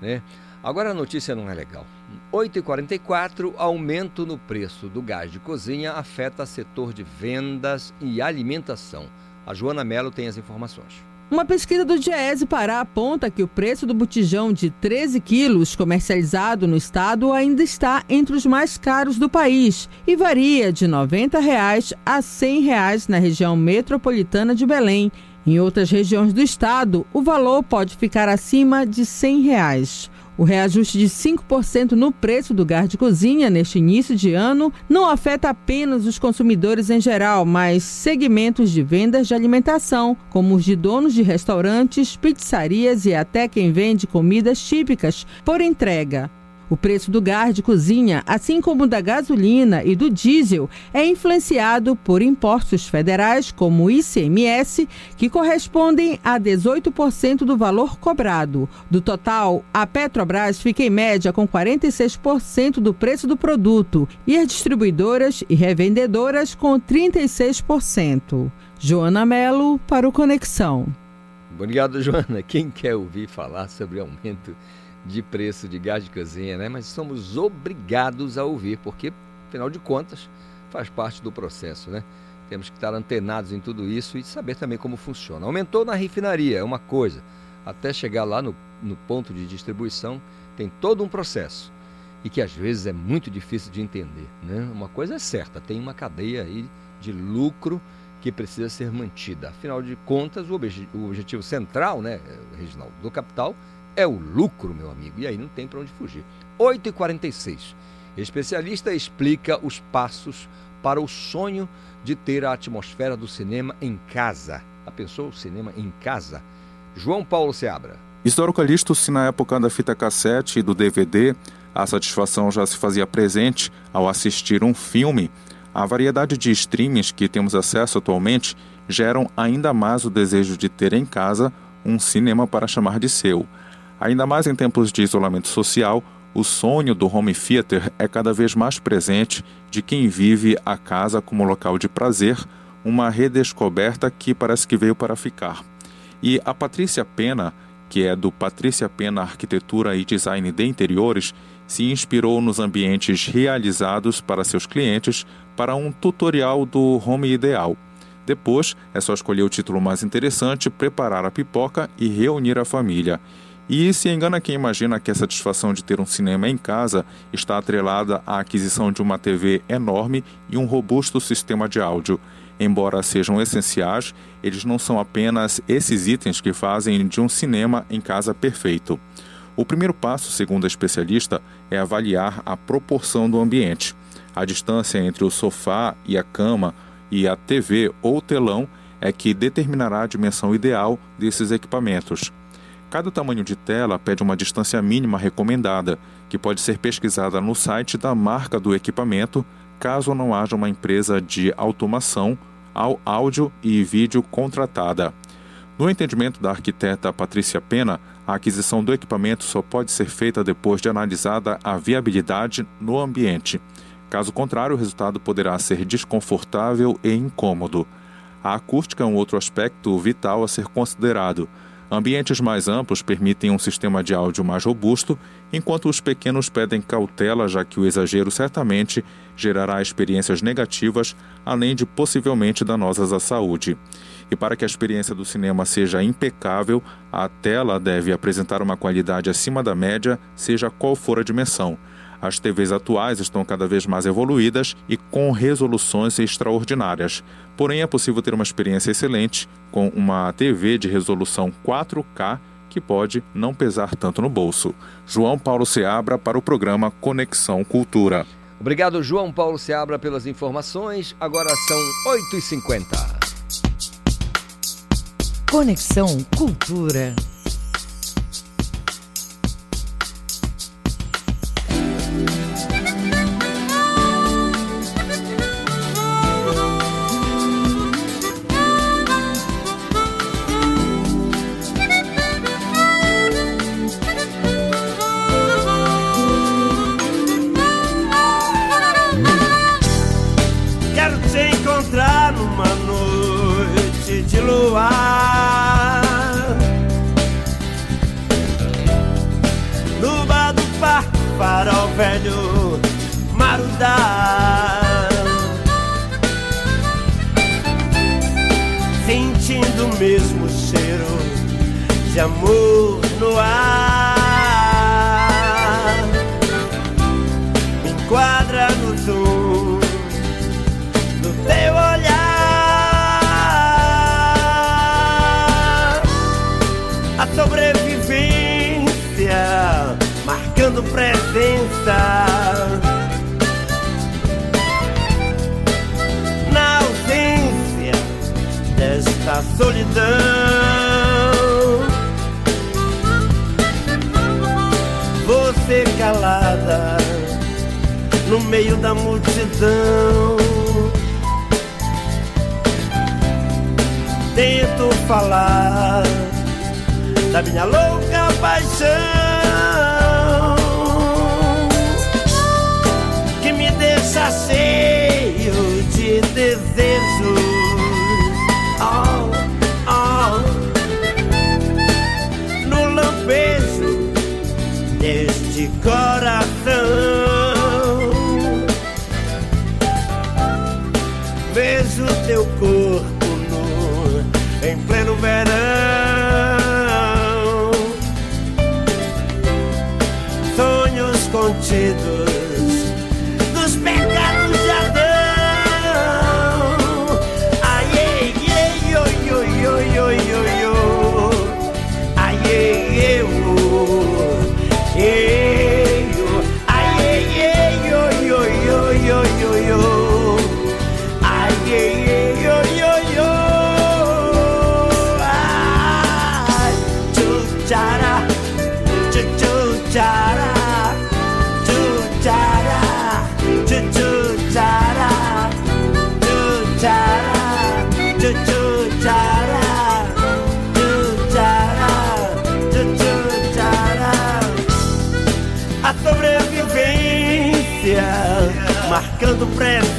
Né? Agora a notícia não é legal. 8h44, aumento no preço do gás de cozinha afeta setor de vendas e alimentação. A Joana Mello tem as informações. Uma pesquisa do Diese Pará aponta que o preço do botijão de 13 quilos comercializado no estado ainda está entre os mais caros do país e varia de 90 reais a 100 reais na região metropolitana de Belém. Em outras regiões do estado, o valor pode ficar acima de 100 reais. O reajuste de 5% no preço do gás de cozinha neste início de ano não afeta apenas os consumidores em geral, mas segmentos de vendas de alimentação, como os de donos de restaurantes, pizzarias e até quem vende comidas típicas por entrega. O preço do gás de cozinha, assim como da gasolina e do diesel, é influenciado por impostos federais, como o ICMS, que correspondem a 18% do valor cobrado. Do total, a Petrobras fica em média com 46% do preço do produto e as distribuidoras e revendedoras com 36%. Joana Melo para o Conexão. Obrigado, Joana. Quem quer ouvir falar sobre aumento de preço de gás de cozinha, né? Mas somos obrigados a ouvir, porque, afinal de contas, faz parte do processo, né? Temos que estar antenados em tudo isso e saber também como funciona. Aumentou na refinaria, é uma coisa. Até chegar lá no, no ponto de distribuição, tem todo um processo. E que às vezes é muito difícil de entender. Né? Uma coisa é certa, tem uma cadeia aí de lucro que precisa ser mantida. Afinal de contas, o, obje o objetivo central, né, Reginaldo, do capital é o lucro, meu amigo. E aí não tem para onde fugir. 8h46. Especialista explica os passos para o sonho de ter a atmosfera do cinema em casa. A pensou o cinema em casa? João Paulo Seabra. Isidoro Calixto, se na época da fita cassete e do DVD a satisfação já se fazia presente ao assistir um filme, a variedade de streamings que temos acesso atualmente geram ainda mais o desejo de ter em casa um cinema para chamar de seu. Ainda mais em tempos de isolamento social, o sonho do home theater é cada vez mais presente de quem vive a casa como local de prazer, uma redescoberta que parece que veio para ficar. E a Patrícia Pena, que é do Patrícia Pena Arquitetura e Design de Interiores, se inspirou nos ambientes realizados para seus clientes para um tutorial do home ideal. Depois, é só escolher o título mais interessante, preparar a pipoca e reunir a família. E se engana quem imagina que a satisfação de ter um cinema em casa está atrelada à aquisição de uma TV enorme e um robusto sistema de áudio. Embora sejam essenciais, eles não são apenas esses itens que fazem de um cinema em casa perfeito. O primeiro passo, segundo a especialista, é avaliar a proporção do ambiente. A distância entre o sofá e a cama e a TV ou telão é que determinará a dimensão ideal desses equipamentos. Cada tamanho de tela pede uma distância mínima recomendada, que pode ser pesquisada no site da marca do equipamento, caso não haja uma empresa de automação ao áudio e vídeo contratada. No entendimento da arquiteta Patrícia Pena, a aquisição do equipamento só pode ser feita depois de analisada a viabilidade no ambiente. Caso contrário, o resultado poderá ser desconfortável e incômodo. A acústica é um outro aspecto vital a ser considerado. Ambientes mais amplos permitem um sistema de áudio mais robusto, enquanto os pequenos pedem cautela, já que o exagero certamente gerará experiências negativas, além de possivelmente danosas à saúde. E para que a experiência do cinema seja impecável, a tela deve apresentar uma qualidade acima da média, seja qual for a dimensão. As TVs atuais estão cada vez mais evoluídas e com resoluções extraordinárias. Porém, é possível ter uma experiência excelente com uma TV de resolução 4K que pode não pesar tanto no bolso. João Paulo Seabra para o programa Conexão Cultura. Obrigado, João Paulo Seabra, pelas informações. Agora são 8h50. Conexão Cultura. de amor no ar. Enquadra no tom do teu olhar. A sobrevivência marcando presença. Na ausência desta solidão. meio da multidão. Tento falar da minha louca paixão que me deixa ser.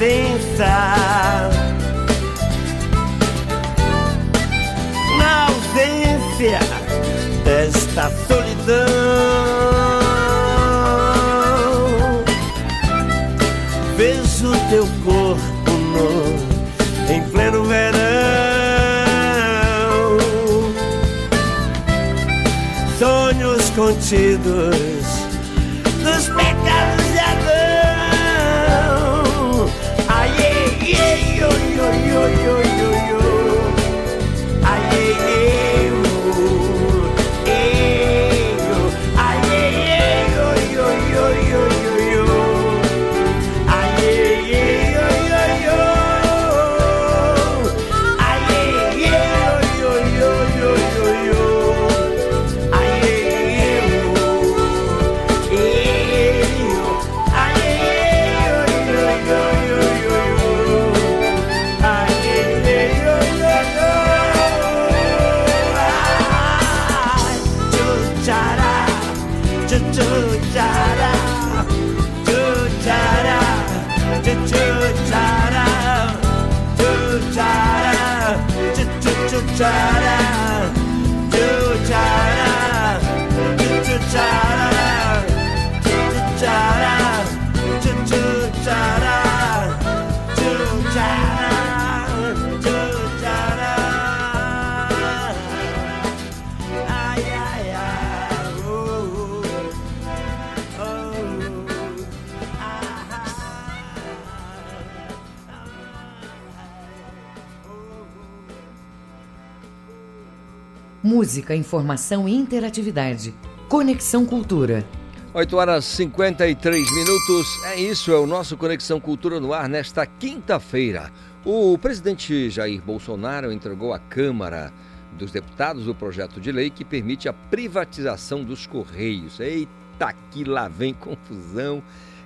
Presença. Na ausência desta solidão, vejo teu corpo nu em pleno verão. Sonhos contidos Música, informação e interatividade. Conexão Cultura. 8 horas 53 minutos. É isso, é o nosso Conexão Cultura no ar nesta quinta-feira. O presidente Jair Bolsonaro entregou à Câmara dos Deputados o projeto de lei que permite a privatização dos Correios. Eita, que lá vem confusão.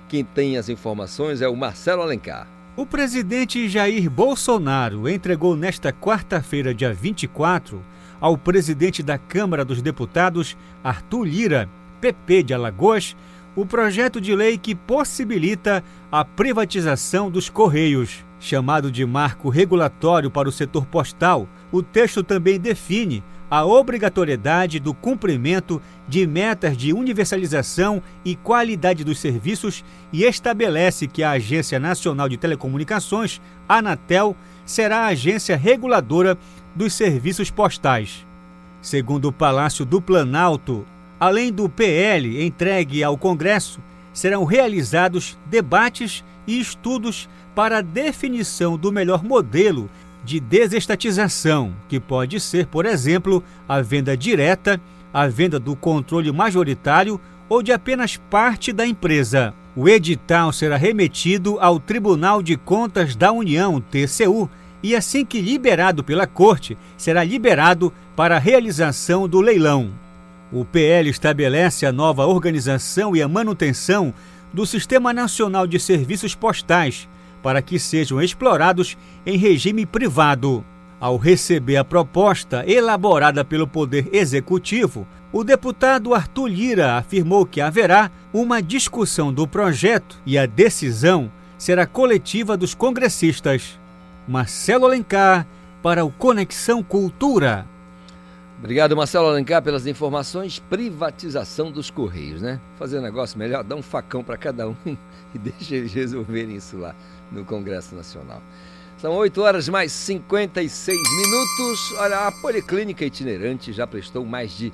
Quem tem as informações é o Marcelo Alencar. O presidente Jair Bolsonaro entregou nesta quarta-feira, dia 24, ao presidente da Câmara dos Deputados, Arthur Lira, PP de Alagoas, o projeto de lei que possibilita a privatização dos Correios. Chamado de marco regulatório para o setor postal, o texto também define a obrigatoriedade do cumprimento de metas de universalização e qualidade dos serviços e estabelece que a Agência Nacional de Telecomunicações, Anatel, será a agência reguladora dos serviços postais. Segundo o Palácio do Planalto, além do PL entregue ao Congresso, serão realizados debates e estudos para a definição do melhor modelo de desestatização, que pode ser, por exemplo, a venda direta, a venda do controle majoritário ou de apenas parte da empresa. O edital será remetido ao Tribunal de Contas da União, TCU, e assim que liberado pela Corte, será liberado para a realização do leilão. O PL estabelece a nova organização e a manutenção do Sistema Nacional de Serviços Postais para que sejam explorados em regime privado. Ao receber a proposta elaborada pelo Poder Executivo, o deputado Arthur Lira afirmou que haverá uma discussão do projeto e a decisão será coletiva dos congressistas. Marcelo Alencar para o Conexão Cultura. Obrigado, Marcelo Alencar, pelas informações. Privatização dos Correios, né? Fazer um negócio melhor, dá um facão para cada um e deixa eles resolverem isso lá no Congresso Nacional. São 8 horas mais 56 minutos. Olha, a Policlínica Itinerante já prestou mais de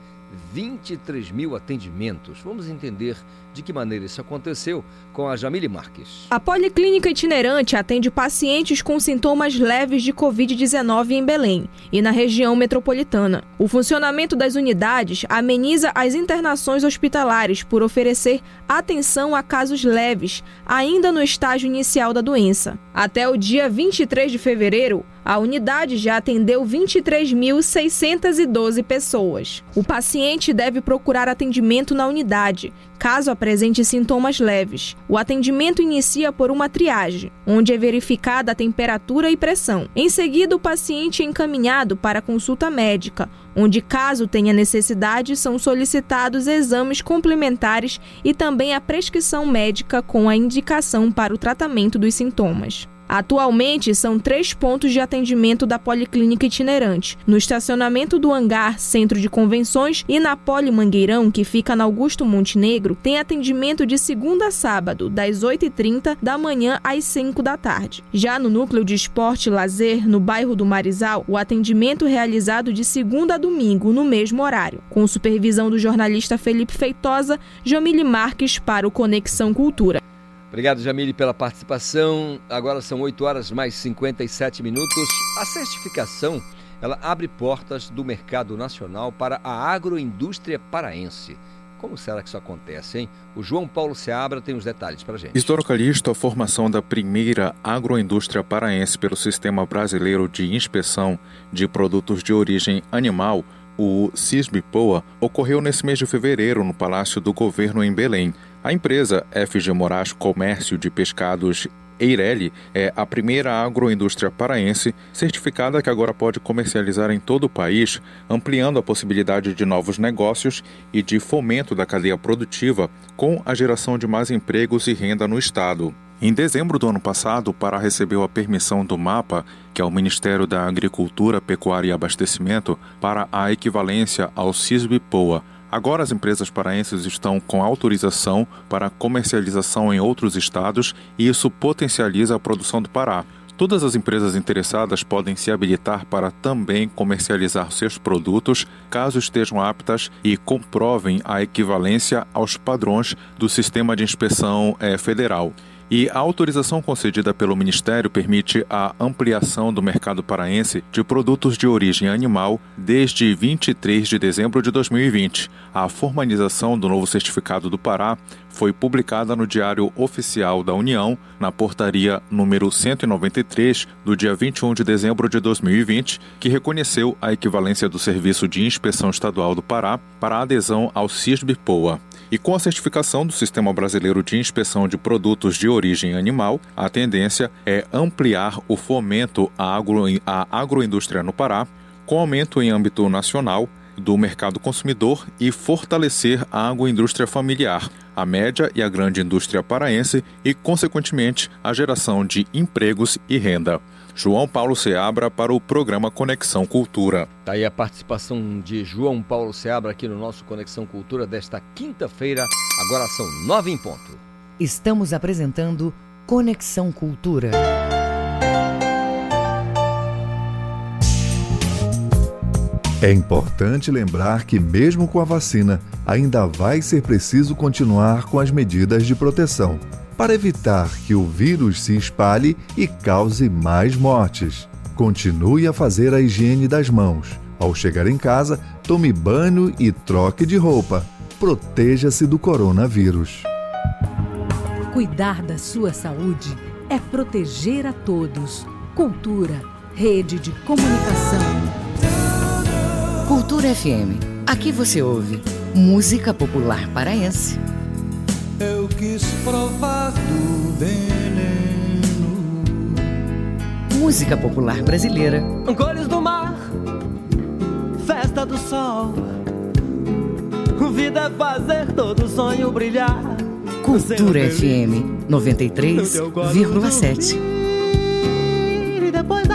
23 mil atendimentos. Vamos entender de que maneira isso aconteceu com a Jamile Marques. A Policlínica Itinerante atende pacientes com sintomas leves de Covid-19 em Belém e na região metropolitana. O funcionamento das unidades ameniza as internações hospitalares por oferecer atenção a casos leves, ainda no estágio inicial da doença. Até o dia 23 de fevereiro, a unidade já atendeu 23.612 pessoas. O paciente deve procurar atendimento na unidade, caso apresente sintomas leves. O atendimento inicia por uma triagem, onde é verificada a temperatura e pressão. Em seguida, o paciente é encaminhado para consulta médica, onde, caso tenha necessidade, são solicitados exames complementares e também a prescrição médica com a indicação para o tratamento dos sintomas. Atualmente, são três pontos de atendimento da Policlínica Itinerante: no estacionamento do hangar Centro de Convenções e na Poli Mangueirão, que fica na Augusto Montenegro, tem atendimento de segunda a sábado, das 8h30 da manhã às 5 da tarde. Já no Núcleo de Esporte e Lazer, no bairro do Marizal, o atendimento é realizado de segunda a domingo, no mesmo horário. Com supervisão do jornalista Felipe Feitosa, Jamile Marques para o Conexão Cultura. Obrigado, Jamile, pela participação. Agora são 8 horas mais 57 minutos. A certificação ela abre portas do mercado nacional para a agroindústria paraense. Como será que isso acontece, hein? O João Paulo Seabra tem os detalhes para gente. Historicalista, a formação da primeira agroindústria paraense pelo Sistema Brasileiro de Inspeção de Produtos de Origem Animal, o CISB-POA, ocorreu nesse mês de fevereiro no Palácio do Governo em Belém. A empresa FG Moraes Comércio de Pescados Eireli é a primeira agroindústria paraense certificada que agora pode comercializar em todo o país, ampliando a possibilidade de novos negócios e de fomento da cadeia produtiva com a geração de mais empregos e renda no estado. Em dezembro do ano passado, o Pará recebeu a permissão do MAPA, que é o Ministério da Agricultura, Pecuária e Abastecimento, para a equivalência ao CISB-POA, Agora as empresas paraenses estão com autorização para comercialização em outros estados e isso potencializa a produção do Pará. Todas as empresas interessadas podem se habilitar para também comercializar seus produtos, caso estejam aptas e comprovem a equivalência aos padrões do Sistema de Inspeção eh, Federal. E a autorização concedida pelo Ministério permite a ampliação do mercado paraense de produtos de origem animal desde 23 de dezembro de 2020. A formalização do novo certificado do Pará foi publicada no Diário Oficial da União, na portaria número 193, do dia 21 de dezembro de 2020, que reconheceu a equivalência do Serviço de Inspeção Estadual do Pará para a adesão ao CISB-POA. E com a certificação do Sistema Brasileiro de Inspeção de Produtos de Origem Animal, a tendência é ampliar o fomento à, agro, à agroindústria no Pará, com aumento em âmbito nacional do mercado consumidor e fortalecer a agroindústria familiar, a média e a grande indústria paraense e, consequentemente, a geração de empregos e renda. João Paulo Seabra para o programa Conexão Cultura. Está aí a participação de João Paulo Seabra aqui no nosso Conexão Cultura desta quinta-feira. Agora são nove em ponto. Estamos apresentando Conexão Cultura. É importante lembrar que, mesmo com a vacina, ainda vai ser preciso continuar com as medidas de proteção para evitar que o vírus se espalhe e cause mais mortes. Continue a fazer a higiene das mãos. Ao chegar em casa, tome banho e troque de roupa. Proteja-se do coronavírus. Cuidar da sua saúde é proteger a todos. Cultura, rede de comunicação. Cultura FM. Aqui você ouve música popular paraense eu quis provar do veneno. Música popular brasileira. Cores do mar, festa do sol. Vida é fazer todo sonho brilhar. Cultura FM 93,7. E depois acordar.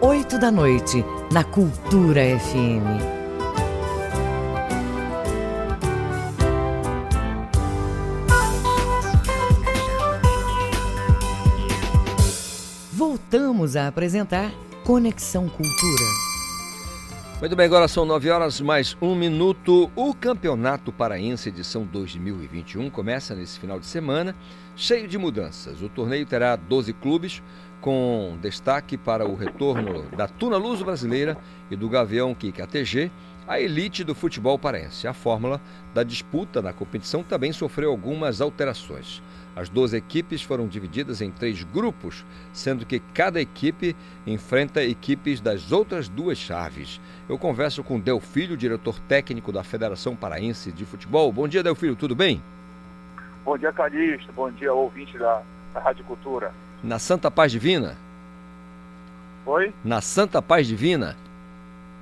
oito da noite, na Cultura FM. voltamos a apresentar Conexão Cultura. Muito bem, agora são 9 horas mais um minuto. O Campeonato Paraense edição 2021 começa nesse final de semana, cheio de mudanças. O torneio terá 12 clubes, com destaque para o retorno da Tuna Luz Brasileira e do Gavião Kik ATG, a elite do futebol paraense. A fórmula da disputa na competição também sofreu algumas alterações. As 12 equipes foram divididas em três grupos, sendo que cada equipe enfrenta equipes das outras duas chaves. Eu converso com Delfílio, diretor técnico da Federação Paraense de Futebol. Bom dia, Delfílio, tudo bem? Bom dia, Calixto. Bom dia, ouvinte da, da Rádio Cultura. Na Santa Paz Divina? Oi? Na Santa Paz Divina?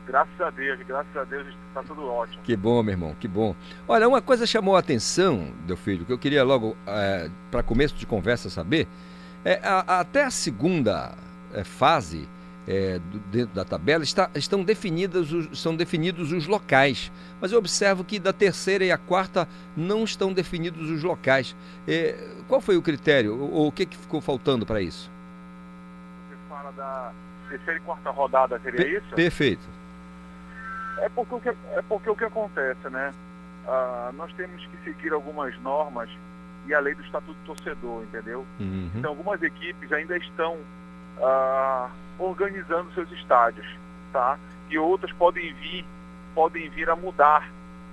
Graças a Deus, graças a Deus está tudo ótimo. Que bom, meu irmão, que bom. Olha, uma coisa chamou a atenção, meu filho, que eu queria logo, é, para começo de conversa, saber. É, a, até a segunda é, fase é, dentro da tabela está, estão definidas os, são definidos os locais. Mas eu observo que da terceira e a quarta não estão definidos os locais. É, qual foi o critério? Ou, ou o que, que ficou faltando para isso? Você fala da terceira e quarta rodada, seria P isso? Perfeito. É porque o que, é porque o que acontece, né? Ah, nós temos que seguir algumas normas e a lei do Estatuto do Torcedor, entendeu? Uhum. Então, algumas equipes ainda estão ah, organizando seus estádios, tá? E outras podem vir, podem vir a mudar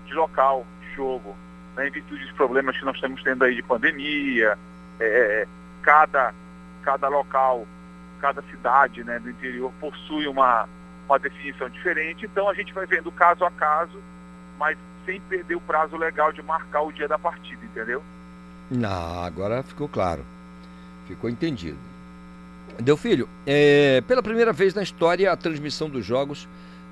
de local, de jogo, né? em virtude dos problemas que nós estamos tendo aí de pandemia, é, cada, cada local, cada cidade né, do interior possui uma, uma definição diferente, então a gente vai vendo caso a caso, mas sem perder o prazo legal de marcar o dia da partida, entendeu? Não, agora ficou claro. Ficou entendido. Deu filho, é, pela primeira vez na história, a transmissão dos jogos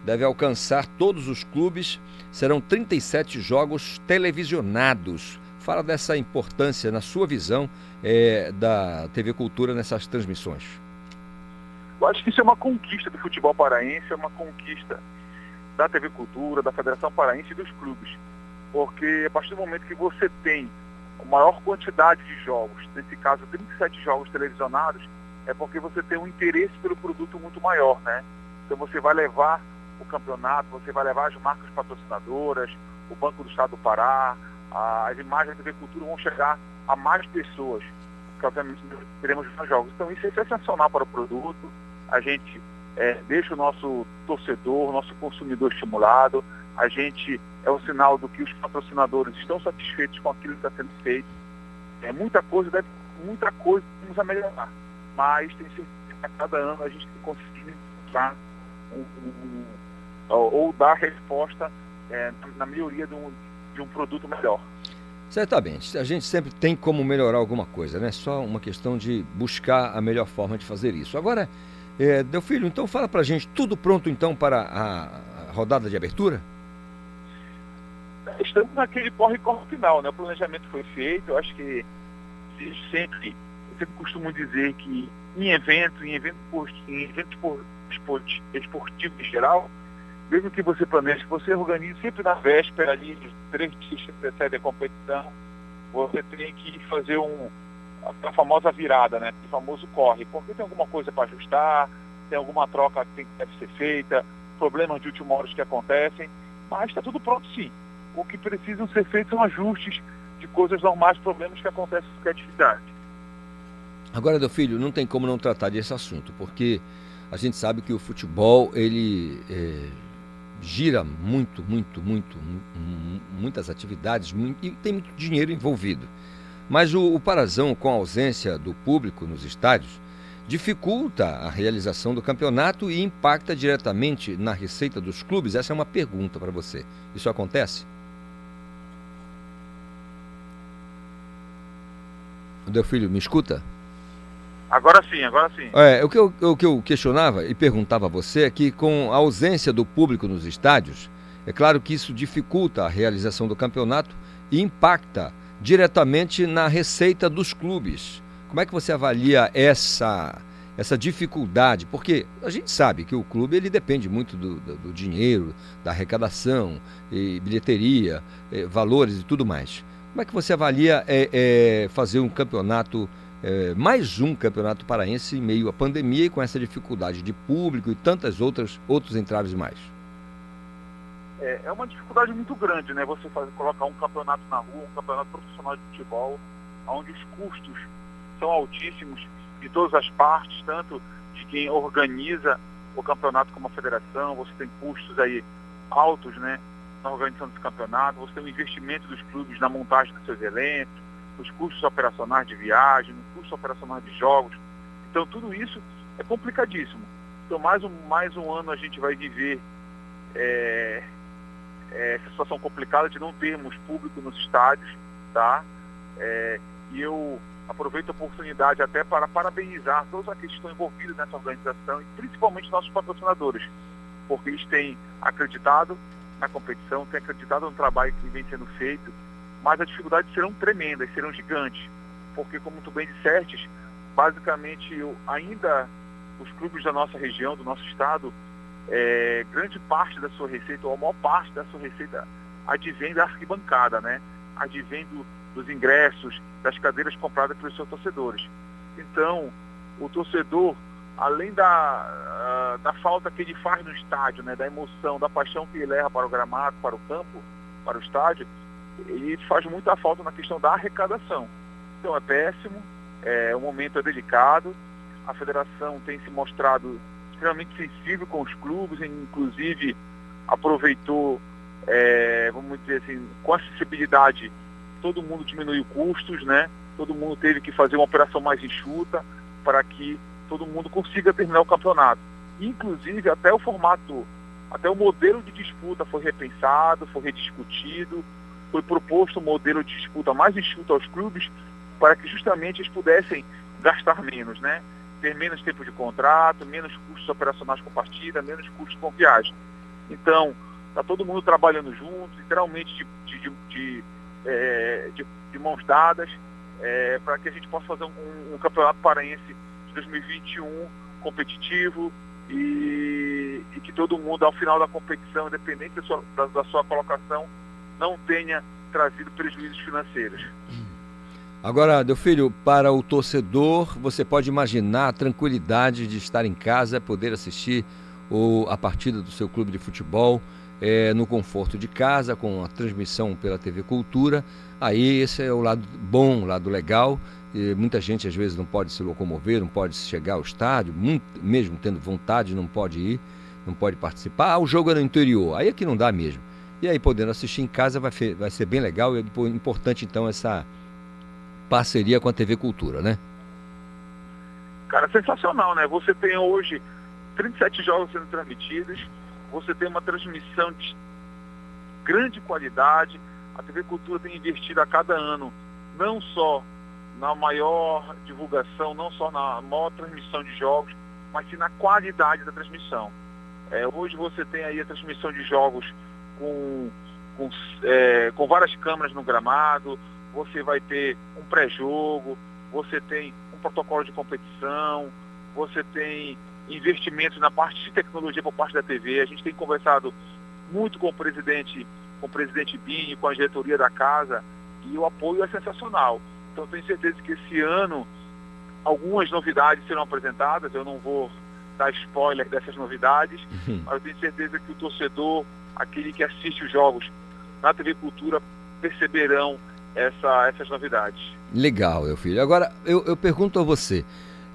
deve alcançar todos os clubes. Serão 37 jogos televisionados. Fala dessa importância, na sua visão, é, da TV Cultura nessas transmissões. Eu acho que isso é uma conquista do futebol paraense, é uma conquista da TV Cultura, da Federação Paraense e dos clubes. Porque a partir do momento que você tem a maior quantidade de jogos, nesse caso 37 jogos televisionados, é porque você tem um interesse pelo produto muito maior, né? Então você vai levar o campeonato, você vai levar as marcas patrocinadoras, o Banco do Estado do Pará, as imagens da TV Cultura vão chegar a mais pessoas, porque obviamente teremos mais jogos. Então isso é sensacional para o produto, a gente é, deixa o nosso torcedor, o nosso consumidor estimulado, a gente é o sinal do que os patrocinadores estão satisfeitos com aquilo que está sendo feito. É, muita coisa deve, muita coisa temos a melhorar, mas tem certeza que a cada ano a gente tem conseguido encontrar um, um, ou, dar resposta é, na melhoria de um, de um produto melhor. Certamente, a gente sempre tem como melhorar alguma coisa, né? Só uma questão de buscar a melhor forma de fazer isso. Agora, é, Deu Filho, então fala pra gente, tudo pronto então para a, a rodada de abertura? Estamos naquele corre-corre final, né? O planejamento foi feito, eu acho que sempre, eu sempre costumo dizer que em evento, em evento, em evento esportivo em geral, mesmo que você planeje, você organize sempre na véspera ali, três dias que antecede a competição, você tem que fazer um, a famosa virada, né? O famoso corre, porque tem alguma coisa para ajustar, tem alguma troca que, tem, que deve ser feita, problemas de última hora que acontecem, mas está tudo pronto sim. O que precisam ser feitos são ajustes de coisas normais, problemas que acontecem com a atividade. Agora, meu filho, não tem como não tratar desse assunto, porque a gente sabe que o futebol, ele é, gira muito, muito, muito, muitas atividades muito, e tem muito dinheiro envolvido. Mas o, o Parazão, com a ausência do público nos estádios, dificulta a realização do campeonato e impacta diretamente na receita dos clubes? Essa é uma pergunta para você. Isso acontece? O Delfilho, me escuta? Agora sim, agora sim. É, o que, eu, o que eu questionava e perguntava a você é que com a ausência do público nos estádios, é claro que isso dificulta a realização do campeonato e impacta diretamente na receita dos clubes. Como é que você avalia essa essa dificuldade? Porque a gente sabe que o clube ele depende muito do, do, do dinheiro, da arrecadação, e bilheteria, e valores e tudo mais. Como é que você avalia é, é, fazer um campeonato é, mais um campeonato paraense em meio à pandemia e com essa dificuldade de público e tantas outras outros entraves mais? É, é uma dificuldade muito grande, né? Você fazer, colocar um campeonato na rua, um campeonato profissional de futebol, onde os custos são altíssimos de todas as partes, tanto de quem organiza o campeonato como a federação, você tem custos aí altos, né? Na organização desse campeonato, você tem o investimento dos clubes na montagem dos seus elencos, os custos operacionais de viagem, operacionais de jogos. Então tudo isso é complicadíssimo. Então mais um, mais um ano a gente vai viver é, é, essa situação complicada de não termos público nos estádios, tá? É, e eu aproveito a oportunidade até para parabenizar todos aqueles que estão envolvidos nessa organização e principalmente nossos patrocinadores, porque eles têm acreditado na competição, têm acreditado no trabalho que vem sendo feito mas as dificuldades serão tremendas, serão gigantes, porque como tu bem disseste, basicamente ainda os clubes da nossa região, do nosso estado, é, grande parte da sua receita, ou a maior parte da sua receita, advém da arquibancada, né? Advém do, dos ingressos, das cadeiras compradas pelos seus torcedores. Então, o torcedor, além da, da falta que ele faz no estádio, né, da emoção, da paixão que ele leva para o gramado, para o campo, para o estádio, e faz muita falta na questão da arrecadação. Então é péssimo, é, o momento é delicado, a federação tem se mostrado extremamente sensível com os clubes, inclusive aproveitou, é, vamos dizer assim, com acessibilidade, todo mundo diminuiu custos, né? Todo mundo teve que fazer uma operação mais enxuta para que todo mundo consiga terminar o campeonato. Inclusive até o formato, até o modelo de disputa foi repensado, foi rediscutido, foi proposto um modelo de disputa mais enxuto aos clubes para que justamente eles pudessem gastar menos, né? Ter menos tempo de contrato, menos custos operacionais com partida, menos custos com viagem. Então, está todo mundo trabalhando junto, literalmente de, de, de, é, de, de mãos dadas, é, para que a gente possa fazer um, um, campeonato paraense de 2021 competitivo e, e, que todo mundo, ao final da competição, independente da sua, da, da sua colocação, não tenha trazido prejuízos financeiros. Agora, meu filho, para o torcedor, você pode imaginar a tranquilidade de estar em casa, poder assistir o, a partida do seu clube de futebol é, no conforto de casa, com a transmissão pela TV Cultura. Aí esse é o lado bom, o lado legal. E muita gente às vezes não pode se locomover, não pode chegar ao estádio, muito, mesmo tendo vontade, não pode ir, não pode participar. Ah, o jogo é no interior, aí é que não dá mesmo. E aí, podendo assistir em casa, vai, vai ser bem legal e é importante, então, essa parceria com a TV Cultura, né? Cara, sensacional, né? Você tem hoje 37 jogos sendo transmitidos, você tem uma transmissão de grande qualidade, a TV Cultura tem investido a cada ano, não só na maior divulgação, não só na maior transmissão de jogos, mas sim na qualidade da transmissão. É, hoje você tem aí a transmissão de jogos com, com, é, com várias câmeras no gramado, você vai ter um pré-jogo, você tem um protocolo de competição, você tem investimentos na parte de tecnologia por parte da TV. A gente tem conversado muito com o presidente, com o presidente Bini, com a diretoria da casa, e o apoio é sensacional. Então tenho certeza que esse ano algumas novidades serão apresentadas, eu não vou dar spoiler dessas novidades, uhum. mas eu tenho certeza que o torcedor aquele que assiste os jogos na TV Cultura perceberão essa, essas novidades. Legal, meu filho. Agora, eu, eu pergunto a você,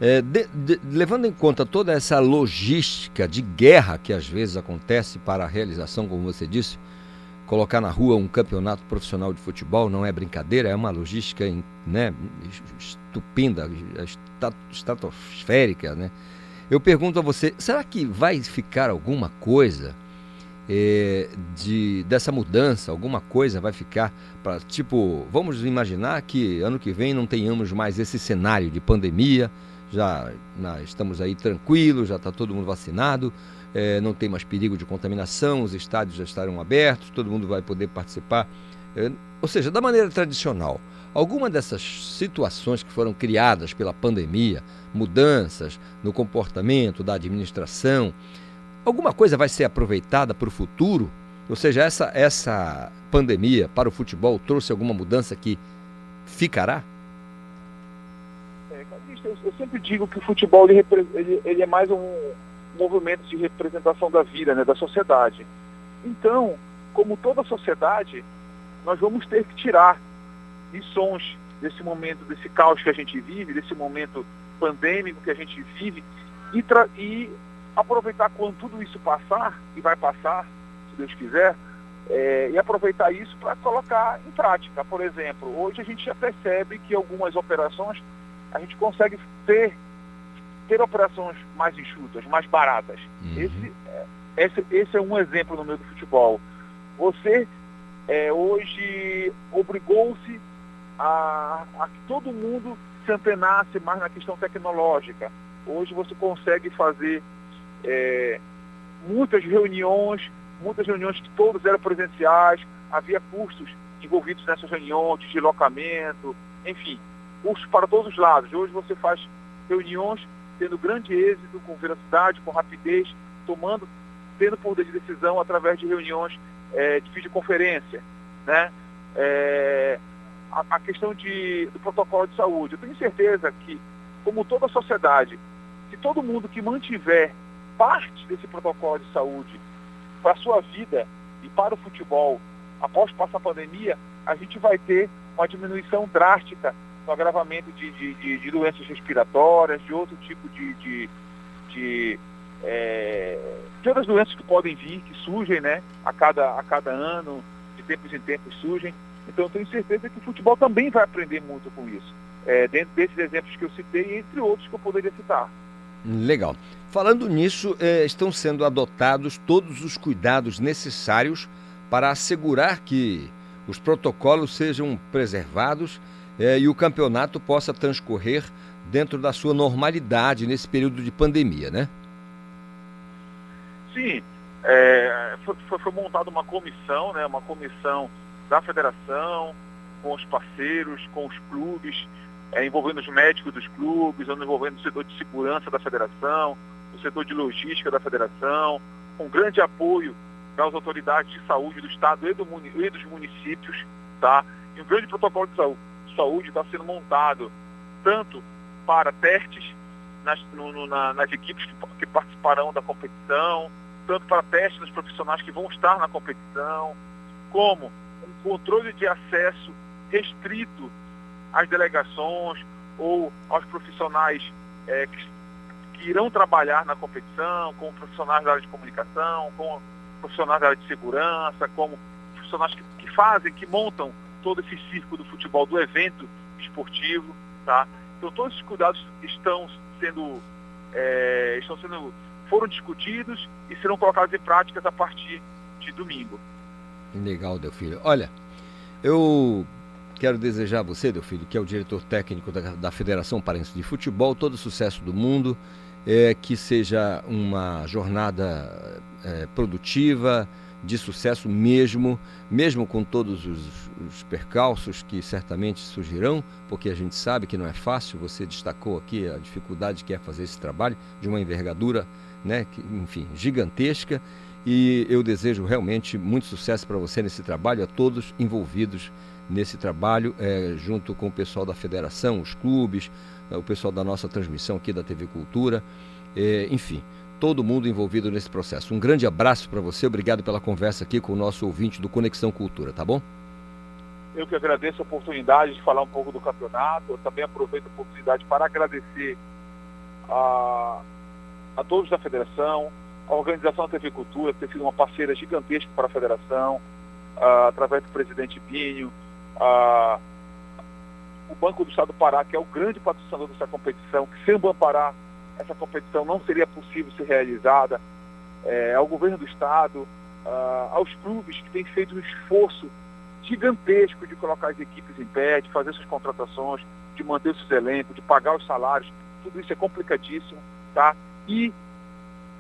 é, de, de, levando em conta toda essa logística de guerra que às vezes acontece para a realização, como você disse, colocar na rua um campeonato profissional de futebol não é brincadeira, é uma logística né, estupenda, estratosférica, né? Eu pergunto a você, será que vai ficar alguma coisa é, de, dessa mudança, alguma coisa vai ficar para tipo, vamos imaginar que ano que vem não tenhamos mais esse cenário de pandemia, já estamos aí tranquilos, já está todo mundo vacinado, é, não tem mais perigo de contaminação, os estádios já estarão abertos, todo mundo vai poder participar. É, ou seja, da maneira tradicional. Alguma dessas situações que foram criadas pela pandemia, mudanças no comportamento da administração, alguma coisa vai ser aproveitada para o futuro? Ou seja, essa, essa pandemia para o futebol trouxe alguma mudança que ficará? É, eu sempre digo que o futebol ele, ele, ele é mais um movimento de representação da vida, né, da sociedade. Então, como toda sociedade, nós vamos ter que tirar lições desse momento, desse caos que a gente vive, desse momento pandêmico que a gente vive e, e aproveitar quando tudo isso passar, e vai passar, Deus quiser, é, e aproveitar isso para colocar em prática. Por exemplo, hoje a gente já percebe que algumas operações a gente consegue ter, ter operações mais enxutas, mais baratas. Uhum. Esse, é, esse, esse é um exemplo no meio do futebol. Você é, hoje obrigou-se a, a que todo mundo se antenasse mais na questão tecnológica. Hoje você consegue fazer é, muitas reuniões, muitas reuniões que todas eram presenciais, havia custos envolvidos nessas reuniões, de deslocamento, enfim, custos para todos os lados. Hoje você faz reuniões tendo grande êxito, com velocidade, com rapidez, tomando, tendo poder de decisão através de reuniões é, de videoconferência. Né? É, a, a questão de, do protocolo de saúde. Eu tenho certeza que, como toda a sociedade, se todo mundo que mantiver parte desse protocolo de saúde para a sua vida e para o futebol após passar a pandemia, a gente vai ter uma diminuição drástica no agravamento de, de, de, de doenças respiratórias, de outro tipo de, de, de, é, de outras doenças que podem vir, que surgem né, a, cada, a cada ano, de tempos em tempos surgem. Então eu tenho certeza que o futebol também vai aprender muito com isso. É, dentro desses exemplos que eu citei, entre outros que eu poderia citar. Legal. Falando nisso, é, estão sendo adotados todos os cuidados necessários para assegurar que os protocolos sejam preservados é, e o campeonato possa transcorrer dentro da sua normalidade nesse período de pandemia, né? Sim, é, foi, foi montada uma comissão, né, uma comissão da federação, com os parceiros, com os clubes, é, envolvendo os médicos dos clubes, envolvendo o setor de segurança da federação, o setor de logística da federação, com grande apoio das autoridades de saúde do Estado e, do, e dos municípios, tá? E um grande protocolo de saúde está sendo montado tanto para testes nas, no, no, na, nas equipes que, que participarão da competição, tanto para testes nos profissionais que vão estar na competição, como controle de acesso restrito às delegações ou aos profissionais é, que, que, irão trabalhar na competição, como profissionais da área de comunicação, como profissionais da área de segurança, como profissionais que, que fazem, que montam todo esse circo do futebol, do evento esportivo, tá? Então todos esses cuidados estão sendo, é, estão sendo, foram discutidos e serão colocados em práticas a partir de domingo. Legal, Delfilho. Olha, eu quero desejar a você, Delfilho, que é o diretor técnico da, da Federação Paraense de Futebol, todo o sucesso do mundo, é, que seja uma jornada é, produtiva, de sucesso mesmo, mesmo com todos os, os, percalços que certamente surgirão, porque a gente sabe que não é fácil. Você destacou aqui a dificuldade que é fazer esse trabalho de uma envergadura, né, que, enfim, gigantesca. E eu desejo realmente muito sucesso para você nesse trabalho, a todos envolvidos nesse trabalho, é, junto com o pessoal da federação, os clubes, é, o pessoal da nossa transmissão aqui da TV Cultura, é, enfim, todo mundo envolvido nesse processo. Um grande abraço para você, obrigado pela conversa aqui com o nosso ouvinte do Conexão Cultura, tá bom? Eu que agradeço a oportunidade de falar um pouco do campeonato, eu também aproveito a oportunidade para agradecer a, a todos da federação, a organização da TV Cultura ter sido uma parceira gigantesca para a federação, uh, através do presidente Binho, uh, o Banco do Estado do Pará, que é o grande patrocinador dessa competição, que sem o Banco Pará essa competição não seria possível ser realizada, é, ao governo do Estado, uh, aos clubes que têm feito um esforço gigantesco de colocar as equipes em pé, de fazer suas contratações, de manter seus elencos, de pagar os salários. tudo isso é complicadíssimo, tá? E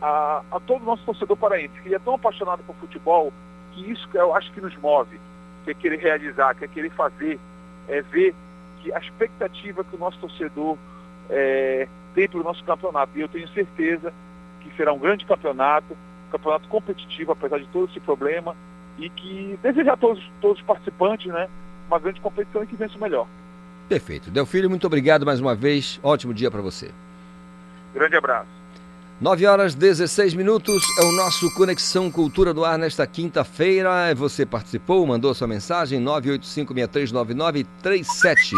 a, a todo o nosso torcedor paraense, que é tão apaixonado por futebol, que isso eu acho que nos move, que é querer realizar, que é querer fazer, é ver que a expectativa que o nosso torcedor é, tem para o nosso campeonato. E eu tenho certeza que será um grande campeonato, um campeonato competitivo, apesar de todo esse problema, e que desejar a todos, todos os participantes né, uma grande competição e que vença o melhor. Perfeito. Delfílio, muito obrigado mais uma vez. Ótimo dia para você. Grande abraço. 9 horas 16 minutos é o nosso Conexão Cultura do Ar nesta quinta-feira. Você participou, mandou sua mensagem 985639937.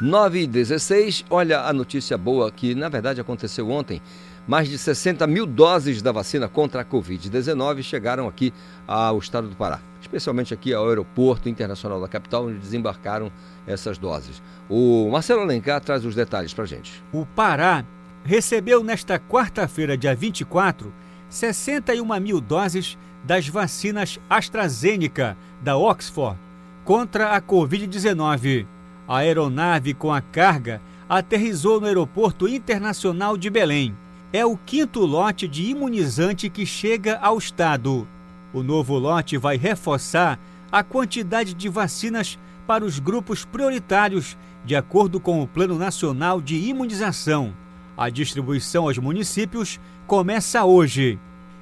916. Olha a notícia boa que na verdade aconteceu ontem. Mais de 60 mil doses da vacina contra a Covid-19 chegaram aqui ao estado do Pará, especialmente aqui ao Aeroporto Internacional da capital, onde desembarcaram essas doses. O Marcelo Alencar traz os detalhes para gente. O Pará recebeu nesta quarta-feira, dia 24, 61 mil doses das vacinas AstraZeneca da Oxford contra a Covid-19. A aeronave com a carga aterrizou no Aeroporto Internacional de Belém é o quinto lote de imunizante que chega ao estado. O novo lote vai reforçar a quantidade de vacinas para os grupos prioritários, de acordo com o Plano Nacional de Imunização. A distribuição aos municípios começa hoje.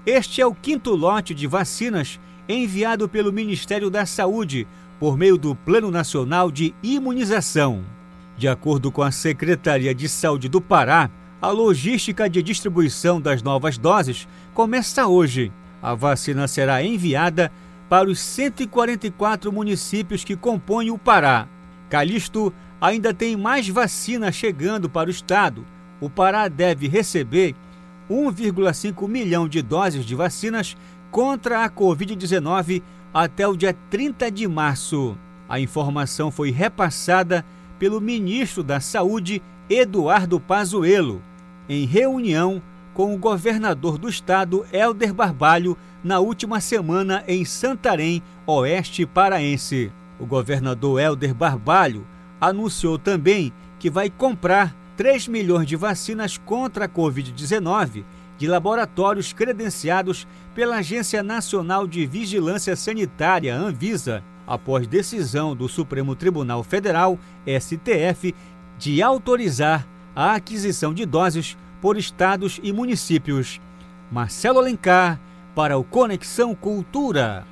Este é o quinto lote de vacinas enviado pelo Ministério da Saúde por meio do Plano Nacional de Imunização. De acordo com a Secretaria de Saúde do Pará, a logística de distribuição das novas doses começa hoje. A vacina será enviada para os 144 municípios que compõem o Pará. Calixto ainda tem mais vacina chegando para o estado. O Pará deve receber 1,5 milhão de doses de vacinas contra a Covid-19 até o dia 30 de março. A informação foi repassada pelo ministro da Saúde, Eduardo Pazuello em reunião com o governador do estado, Helder Barbalho, na última semana em Santarém, oeste paraense. O governador Helder Barbalho anunciou também que vai comprar 3 milhões de vacinas contra a Covid-19 de laboratórios credenciados pela Agência Nacional de Vigilância Sanitária, Anvisa, após decisão do Supremo Tribunal Federal, STF, de autorizar a aquisição de doses por estados e municípios. Marcelo Alencar, para o Conexão Cultura.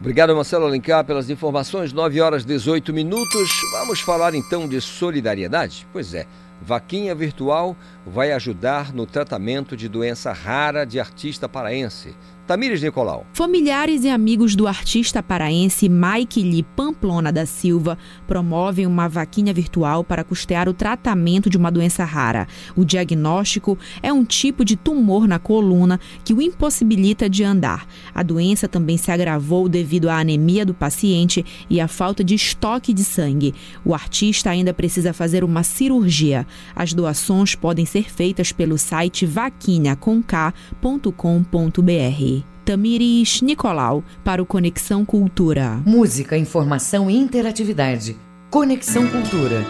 Obrigado, Marcelo Alencar, pelas informações. 9 horas 18 minutos. Vamos falar então de solidariedade? Pois é, Vaquinha Virtual vai ajudar no tratamento de doença rara de artista paraense. Tamires Nicolau. Familiares e amigos do artista paraense Mike Lee Pamplona da Silva promovem uma vaquinha virtual para custear o tratamento de uma doença rara. O diagnóstico é um tipo de tumor na coluna que o impossibilita de andar. A doença também se agravou devido à anemia do paciente e à falta de estoque de sangue. O artista ainda precisa fazer uma cirurgia. As doações podem ser feitas pelo site vaquinha.com.br. Tamiris Nicolau para o Conexão Cultura. Música, informação e interatividade. Conexão Cultura.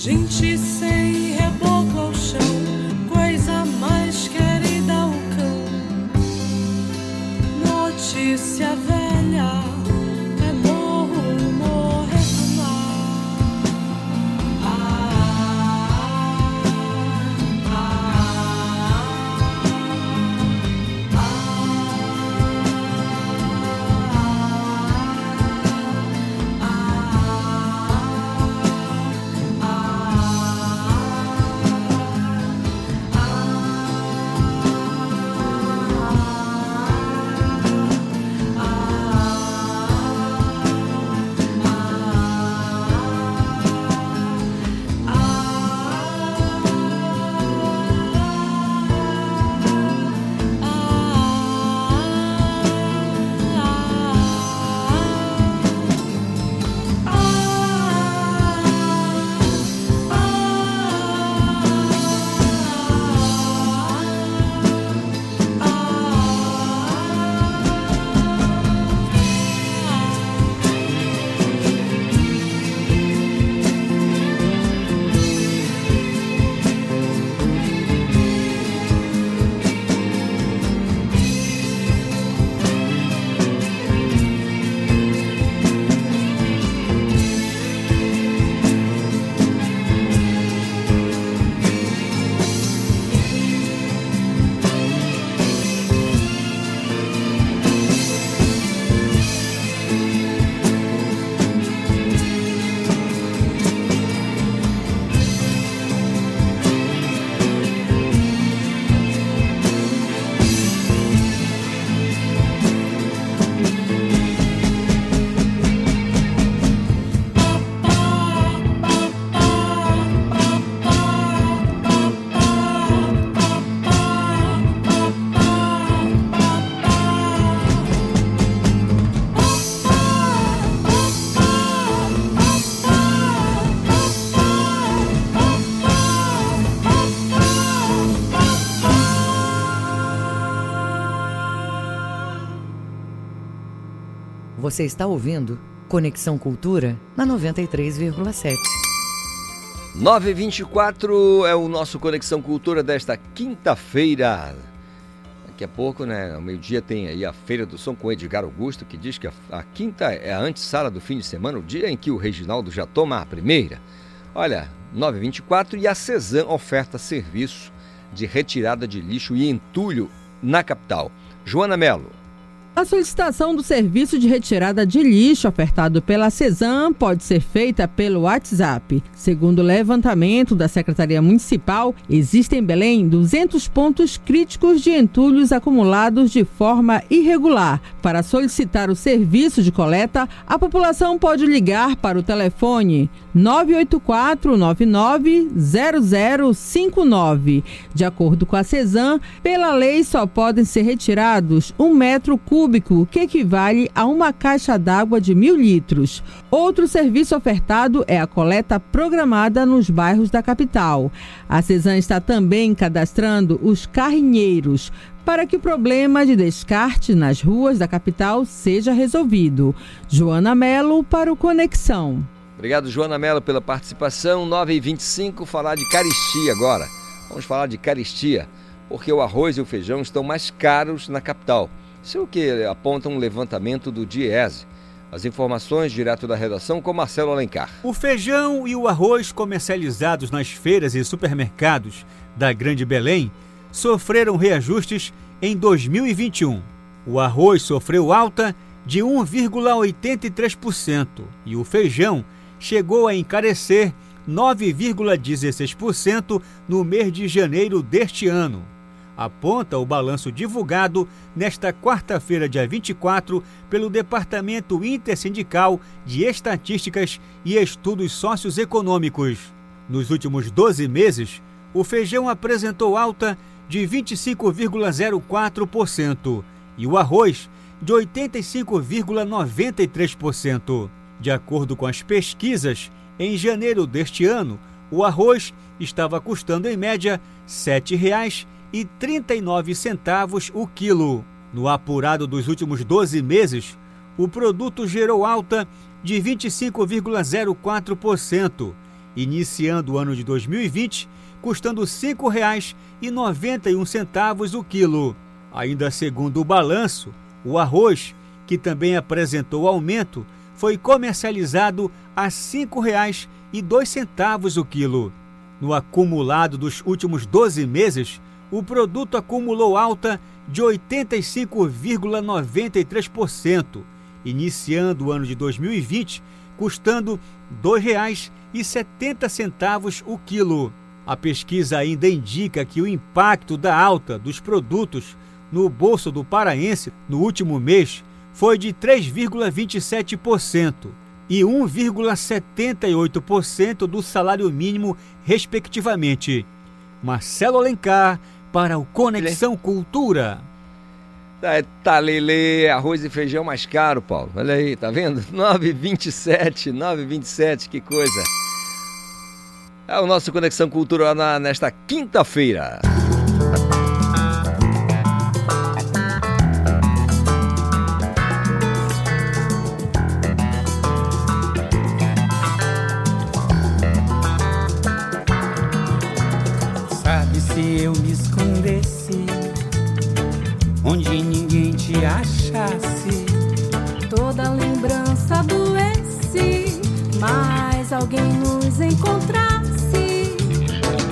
Gente sem Você está ouvindo Conexão Cultura na 93,7. 924 é o nosso Conexão Cultura desta quinta-feira. Daqui a pouco, né, ao meio-dia tem aí a Feira do Som com Edgar Augusto, que diz que a, a quinta é a antessala do fim de semana, o dia em que o Reginaldo já toma a primeira. Olha, 924 e a Cezan oferta serviço de retirada de lixo e entulho na capital. Joana Melo. A solicitação do serviço de retirada de lixo ofertado pela CESAM pode ser feita pelo WhatsApp. Segundo o levantamento da Secretaria Municipal, existem em Belém 200 pontos críticos de entulhos acumulados de forma irregular. Para solicitar o serviço de coleta, a população pode ligar para o telefone 984-990059. De acordo com a CESAM, pela lei só podem ser retirados um metro cúbico, que equivale a uma caixa d'água de mil litros. Outro serviço ofertado é a coleta programada nos bairros da capital. A CESAM está também cadastrando os carrinheiros para que o problema de descarte nas ruas da capital seja resolvido. Joana Melo para o Conexão. Obrigado, Joana Mello, pela participação. 9 e 25 falar de caristia agora. Vamos falar de caristia, porque o arroz e o feijão estão mais caros na capital. Isso é o que aponta um levantamento do DIESE. As informações direto da redação com Marcelo Alencar. O feijão e o arroz comercializados nas feiras e supermercados da Grande Belém sofreram reajustes em 2021. O arroz sofreu alta de 1,83% e o feijão chegou a encarecer 9,16% no mês de janeiro deste ano. Aponta o balanço divulgado nesta quarta-feira, dia 24, pelo Departamento Intersindical de Estatísticas e Estudos Socioeconômicos. Nos últimos 12 meses, o feijão apresentou alta de 25,04% e o arroz de 85,93%. De acordo com as pesquisas, em janeiro deste ano, o arroz estava custando em média R$ 7,39 o quilo. No apurado dos últimos 12 meses, o produto gerou alta de 25,04%, iniciando o ano de 2020 custando R$ 5,91 o quilo. Ainda segundo o balanço, o arroz, que também apresentou aumento, foi comercializado a R$ 5,02 o quilo. No acumulado dos últimos 12 meses, o produto acumulou alta de 85,93%, iniciando o ano de 2020 custando R$ 2,70 o quilo. A pesquisa ainda indica que o impacto da alta dos produtos no bolso do paraense no último mês foi de 3,27% e 1,78% do salário mínimo, respectivamente. Marcelo Alencar para o Conexão Cultura. Tá, tá Lele, arroz e feijão mais caro, Paulo. Olha aí, tá vendo? 9,27, 9,27, que coisa. É o nosso Conexão Cultural na, nesta quinta-feira. Se eu me escondesse onde ninguém te achasse? Toda lembrança doesse, mas alguém nos encontrasse.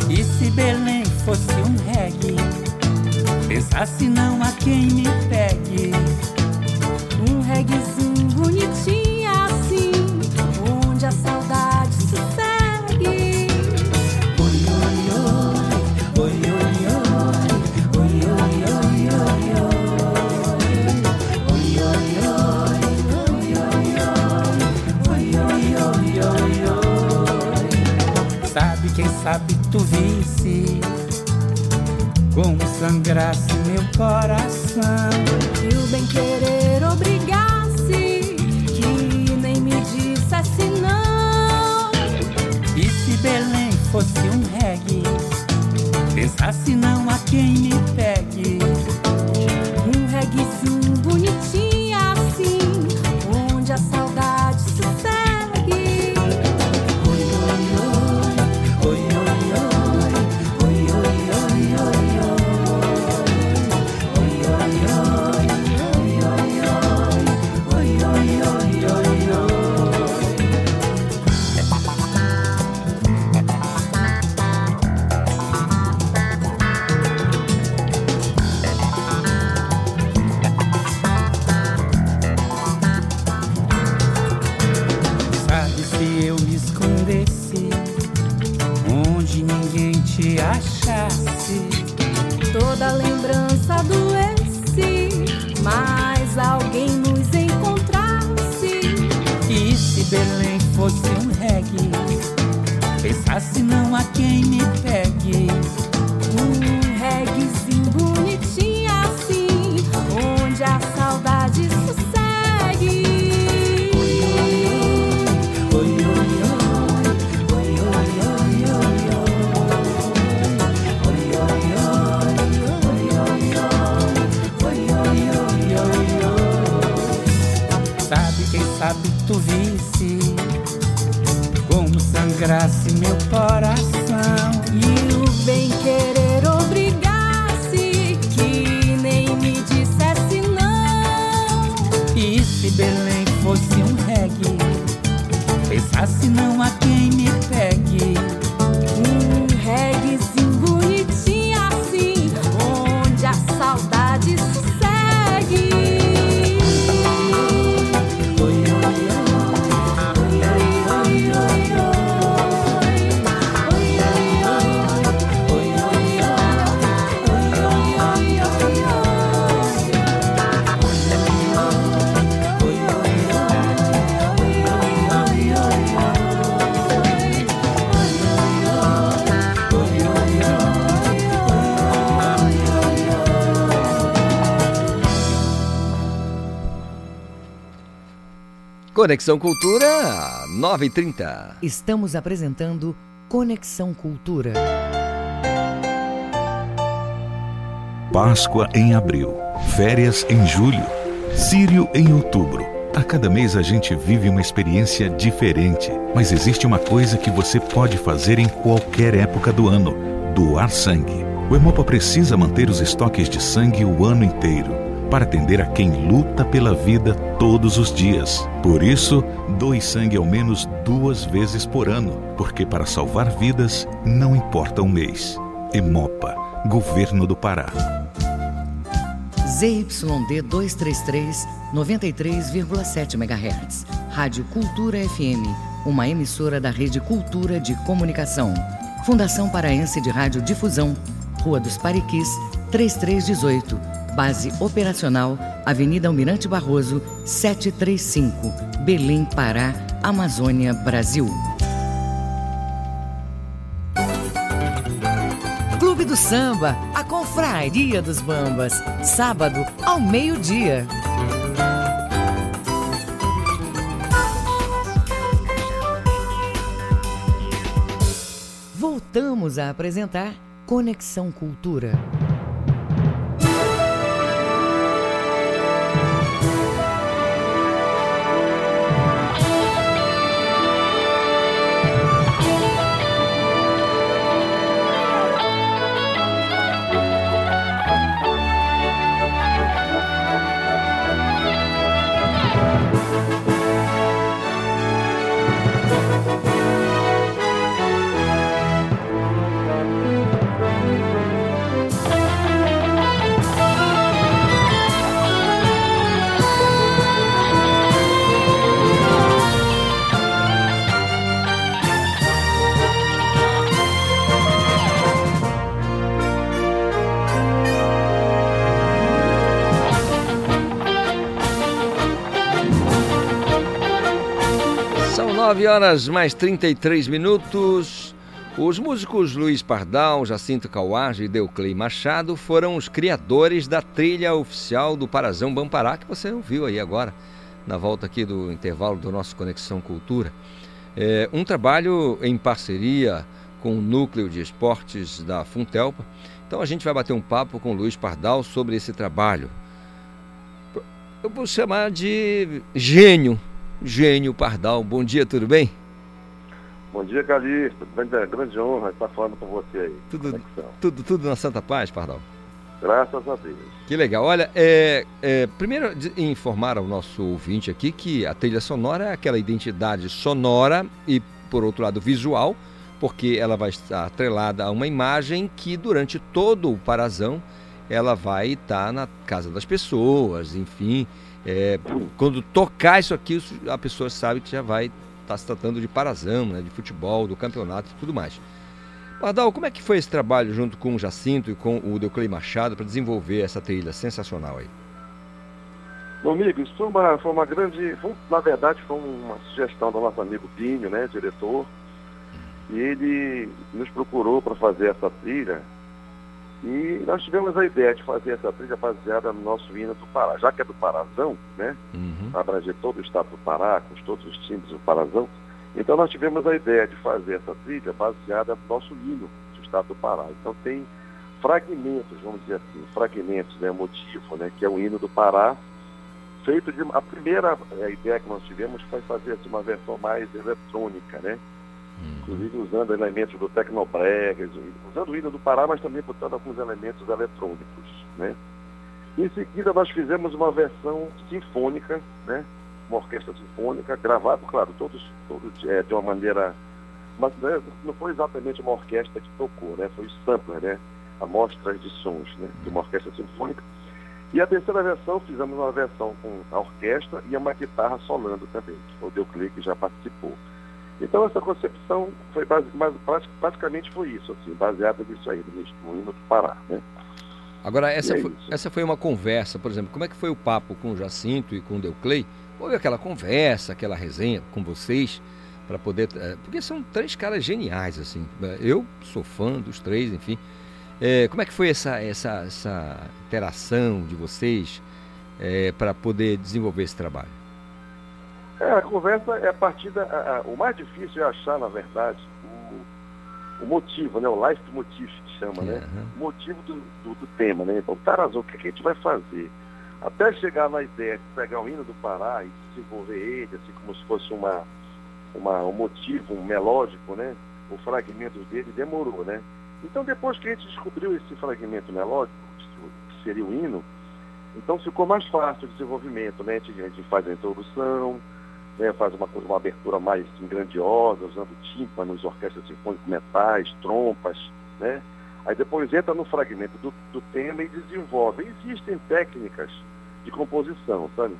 E se Belém fosse um reggae? Pensasse não a quem me pegue. Um reguezinho bonitinho Sabe tu visse como sangrasse meu coração. E o bem querer obrigasse, que nem me dissesse não. E se Belém fosse um reggae, pensasse não a quem me pegue. Um reguezinho bonitinho sangrasse meu coração. E o bem querer obrigasse, que nem me dissesse não. E se Belém fosse um reggae, pensasse não a quem me pegue. Conexão Cultura 9h30. Estamos apresentando Conexão Cultura. Páscoa em abril. férias em julho, Sírio em outubro. A cada mês a gente vive uma experiência diferente, mas existe uma coisa que você pode fazer em qualquer época do ano: doar sangue. O Hemopa precisa manter os estoques de sangue o ano inteiro para atender a quem luta pela vida todos os dias. Por isso, doe sangue ao menos duas vezes por ano, porque para salvar vidas não importa o mês. Hemopa, Governo do Pará. ZYD 233, 93,7 MHz. Rádio Cultura FM, uma emissora da Rede Cultura de Comunicação. Fundação Paraense de Rádio Difusão, Rua dos Pariquis, 3318. Base operacional, Avenida Almirante Barroso, 735, Belém, Pará, Amazônia, Brasil. Clube do Samba, a Confraria dos Bambas, sábado ao meio-dia. Voltamos a apresentar Conexão Cultura. 9 horas mais 33 minutos. Os músicos Luiz Pardal, Jacinto Cauage e Deuclei Machado foram os criadores da trilha oficial do Parazão Bampará, que você ouviu aí agora, na volta aqui do intervalo do nosso Conexão Cultura. É um trabalho em parceria com o Núcleo de Esportes da Funtelpa. Então a gente vai bater um papo com Luiz Pardal sobre esse trabalho. Eu vou chamar de gênio, gênio Pardal. Bom dia, tudo bem? Bom dia, Calixto. Grande, grande honra estar falando com você aí. Tudo, tudo, tudo na Santa Paz, Pardal? Graças a Deus. Que legal. Olha, é, é, primeiro informar ao nosso ouvinte aqui que a trilha sonora é aquela identidade sonora e, por outro lado, visual, porque ela vai estar atrelada a uma imagem que durante todo o parazão ela vai estar na casa das pessoas, enfim. É, quando tocar isso aqui, a pessoa sabe que já vai estar se tratando de parazão, né, de futebol, do campeonato e tudo mais. Pardal, como é que foi esse trabalho junto com o Jacinto e com o Deuclei Machado para desenvolver essa trilha sensacional aí? Meu amigo, isso foi uma, foi uma grande. foi- na verdade, foi uma sugestão do nosso amigo Pinho, né, diretor. E ele nos procurou para fazer essa trilha. E nós tivemos a ideia de fazer essa trilha baseada no nosso hino do Pará. Já que é do Parazão, né? Abranger todo o estado do Pará, com todos os times do Parazão. Então nós tivemos a ideia de fazer essa trilha baseada no nosso hino do estado do Pará. Então tem fragmentos, vamos dizer assim, fragmentos, né, motivo, né, que é o hino do Pará, feito de a primeira eh, ideia que nós tivemos foi fazer assim, uma versão mais eletrônica, né? Inclusive usando elementos do Tecnobrega, usando o hino do Pará, mas também botando alguns elementos eletrônicos, né? Em seguida nós fizemos uma versão sinfônica, né? Uma orquestra sinfônica, gravada, claro, todos, todos eh, de uma maneira mas né, não foi exatamente uma orquestra que tocou, né? Foi sampler, né? Amostras de sons, né? De uma orquestra sinfônica. E a terceira versão, fizemos uma versão com a orquestra e uma guitarra solando também, que o Deuclei que já participou. Então essa concepção foi base, praticamente foi isso, assim, baseada nisso aí, no no hino do Pará, né? Agora, essa, é foi, essa foi uma conversa, por exemplo, como é que foi o papo com o Jacinto e com o Deuclei? Houve aquela conversa, aquela resenha com vocês, para poder... eh, Porque são três caras geniais, assim. Eu sou fã dos três, enfim. Eh, como é que foi essa, essa, essa interação de vocês para poder desenvolver esse trabalho? É, a conversa é a partir da. a- a- o mais difícil é achar, na verdade, o motivo, né? O life motif que chama, né? O motivo do, do, do tema, né? Então, Tarazão, o que, que a gente vai fazer? Até chegar na ideia de pegar o hino do Pará e desenvolver ele, assim como se fosse uma, uma, um motivo, um melódico, né? O fragmento dele demorou, né? Então, depois que a gente descobriu esse fragmento melódico, que seria o hino, então ficou mais fácil o desenvolvimento, né? A gente, a gente faz a introdução, né? faz uma, uma abertura mais assim, grandiosa, usando tímpanos, orquestras sinfônicas, metais, trompas, né? Aí depois entra no fragmento do, do tema e desenvolve. Existem técnicas de composição, sabe?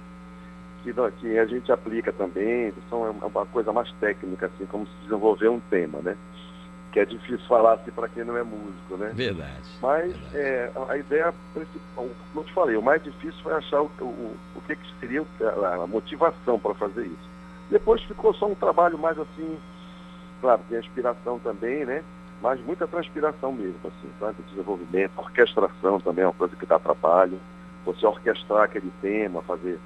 Que, que a gente aplica também, são é uma coisa mais técnica, assim, como se desenvolver um tema, né? Que é difícil falar assim para quem não é músico, né? Verdade. Mas É, a ideia principal, como eu te falei, o mais difícil foi achar o, o, o que, que seria a, a motivação para fazer isso. Depois ficou só um trabalho mais assim, claro, tem a inspiração também, né? Mas muita transpiração mesmo, assim, sabe? Desenvolvimento, orquestração também é uma coisa que dá trabalho. Você orquestrar aquele tema, fazer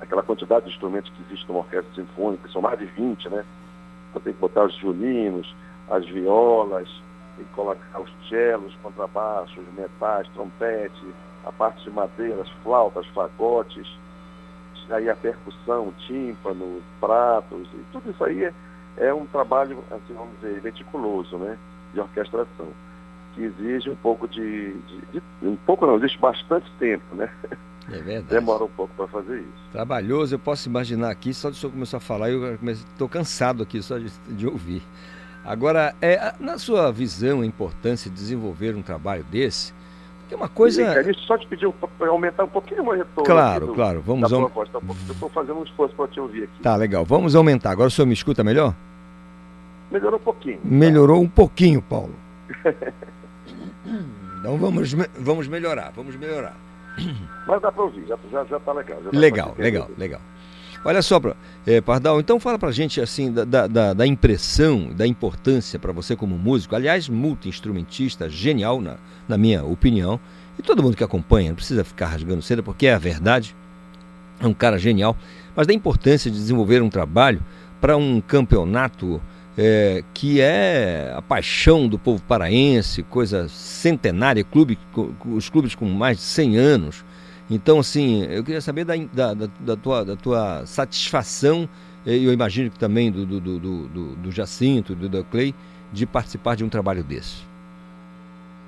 aquela quantidade de instrumentos que existe numa orquestra sinfônica, que são mais de 20, né? Então tem que botar os violinos, as violas, tem que colocar os cellos, contrabaixos, metais, trompete, a parte de madeira, as flautas, fagotes, aí a percussão, tímpano, pratos, e tudo isso aí é, é um trabalho, assim, vamos dizer, meticuloso, né? De orquestração, que exige um pouco de, de, de um pouco não, existe bastante tempo, né? É verdade. Demora um pouco para fazer isso. Trabalhoso, eu posso imaginar aqui, só de o senhor começar a falar, eu estou cansado aqui só de, de ouvir. Agora, é, na sua visão, a importância de desenvolver um trabalho desse, porque uma coisa. Sim, só te pediu para aumentar um pouquinho o retorno. Claro, do, claro. Vamos da proposta. Eu estou fazendo um esforço para te ouvir aqui. Tá, legal. Vamos aumentar. Agora o senhor me escuta melhor? Melhorou um pouquinho. Melhorou um pouquinho, Paulo. então vamos, vamos melhorar, vamos melhorar. Mas dá para ouvir, já, já, já tá legal. Já legal, legal, legal. Olha só, é, Pardal, então fala pra gente assim da, da, da impressão, da importância para você como músico, aliás, multi-instrumentista, genial na, na minha opinião, e todo mundo que acompanha, não precisa ficar rasgando seda, porque é a verdade, é um cara genial, mas da importância de desenvolver um trabalho para um campeonato é, que é a paixão do povo paraense, coisa centenária, clube, os clubes com mais de 100 anos. Então, assim, eu queria saber da, da, da, tua, da tua satisfação, e eu imagino que também do, do, do, do, do Jacinto, do, do Clay, de participar de um trabalho desse.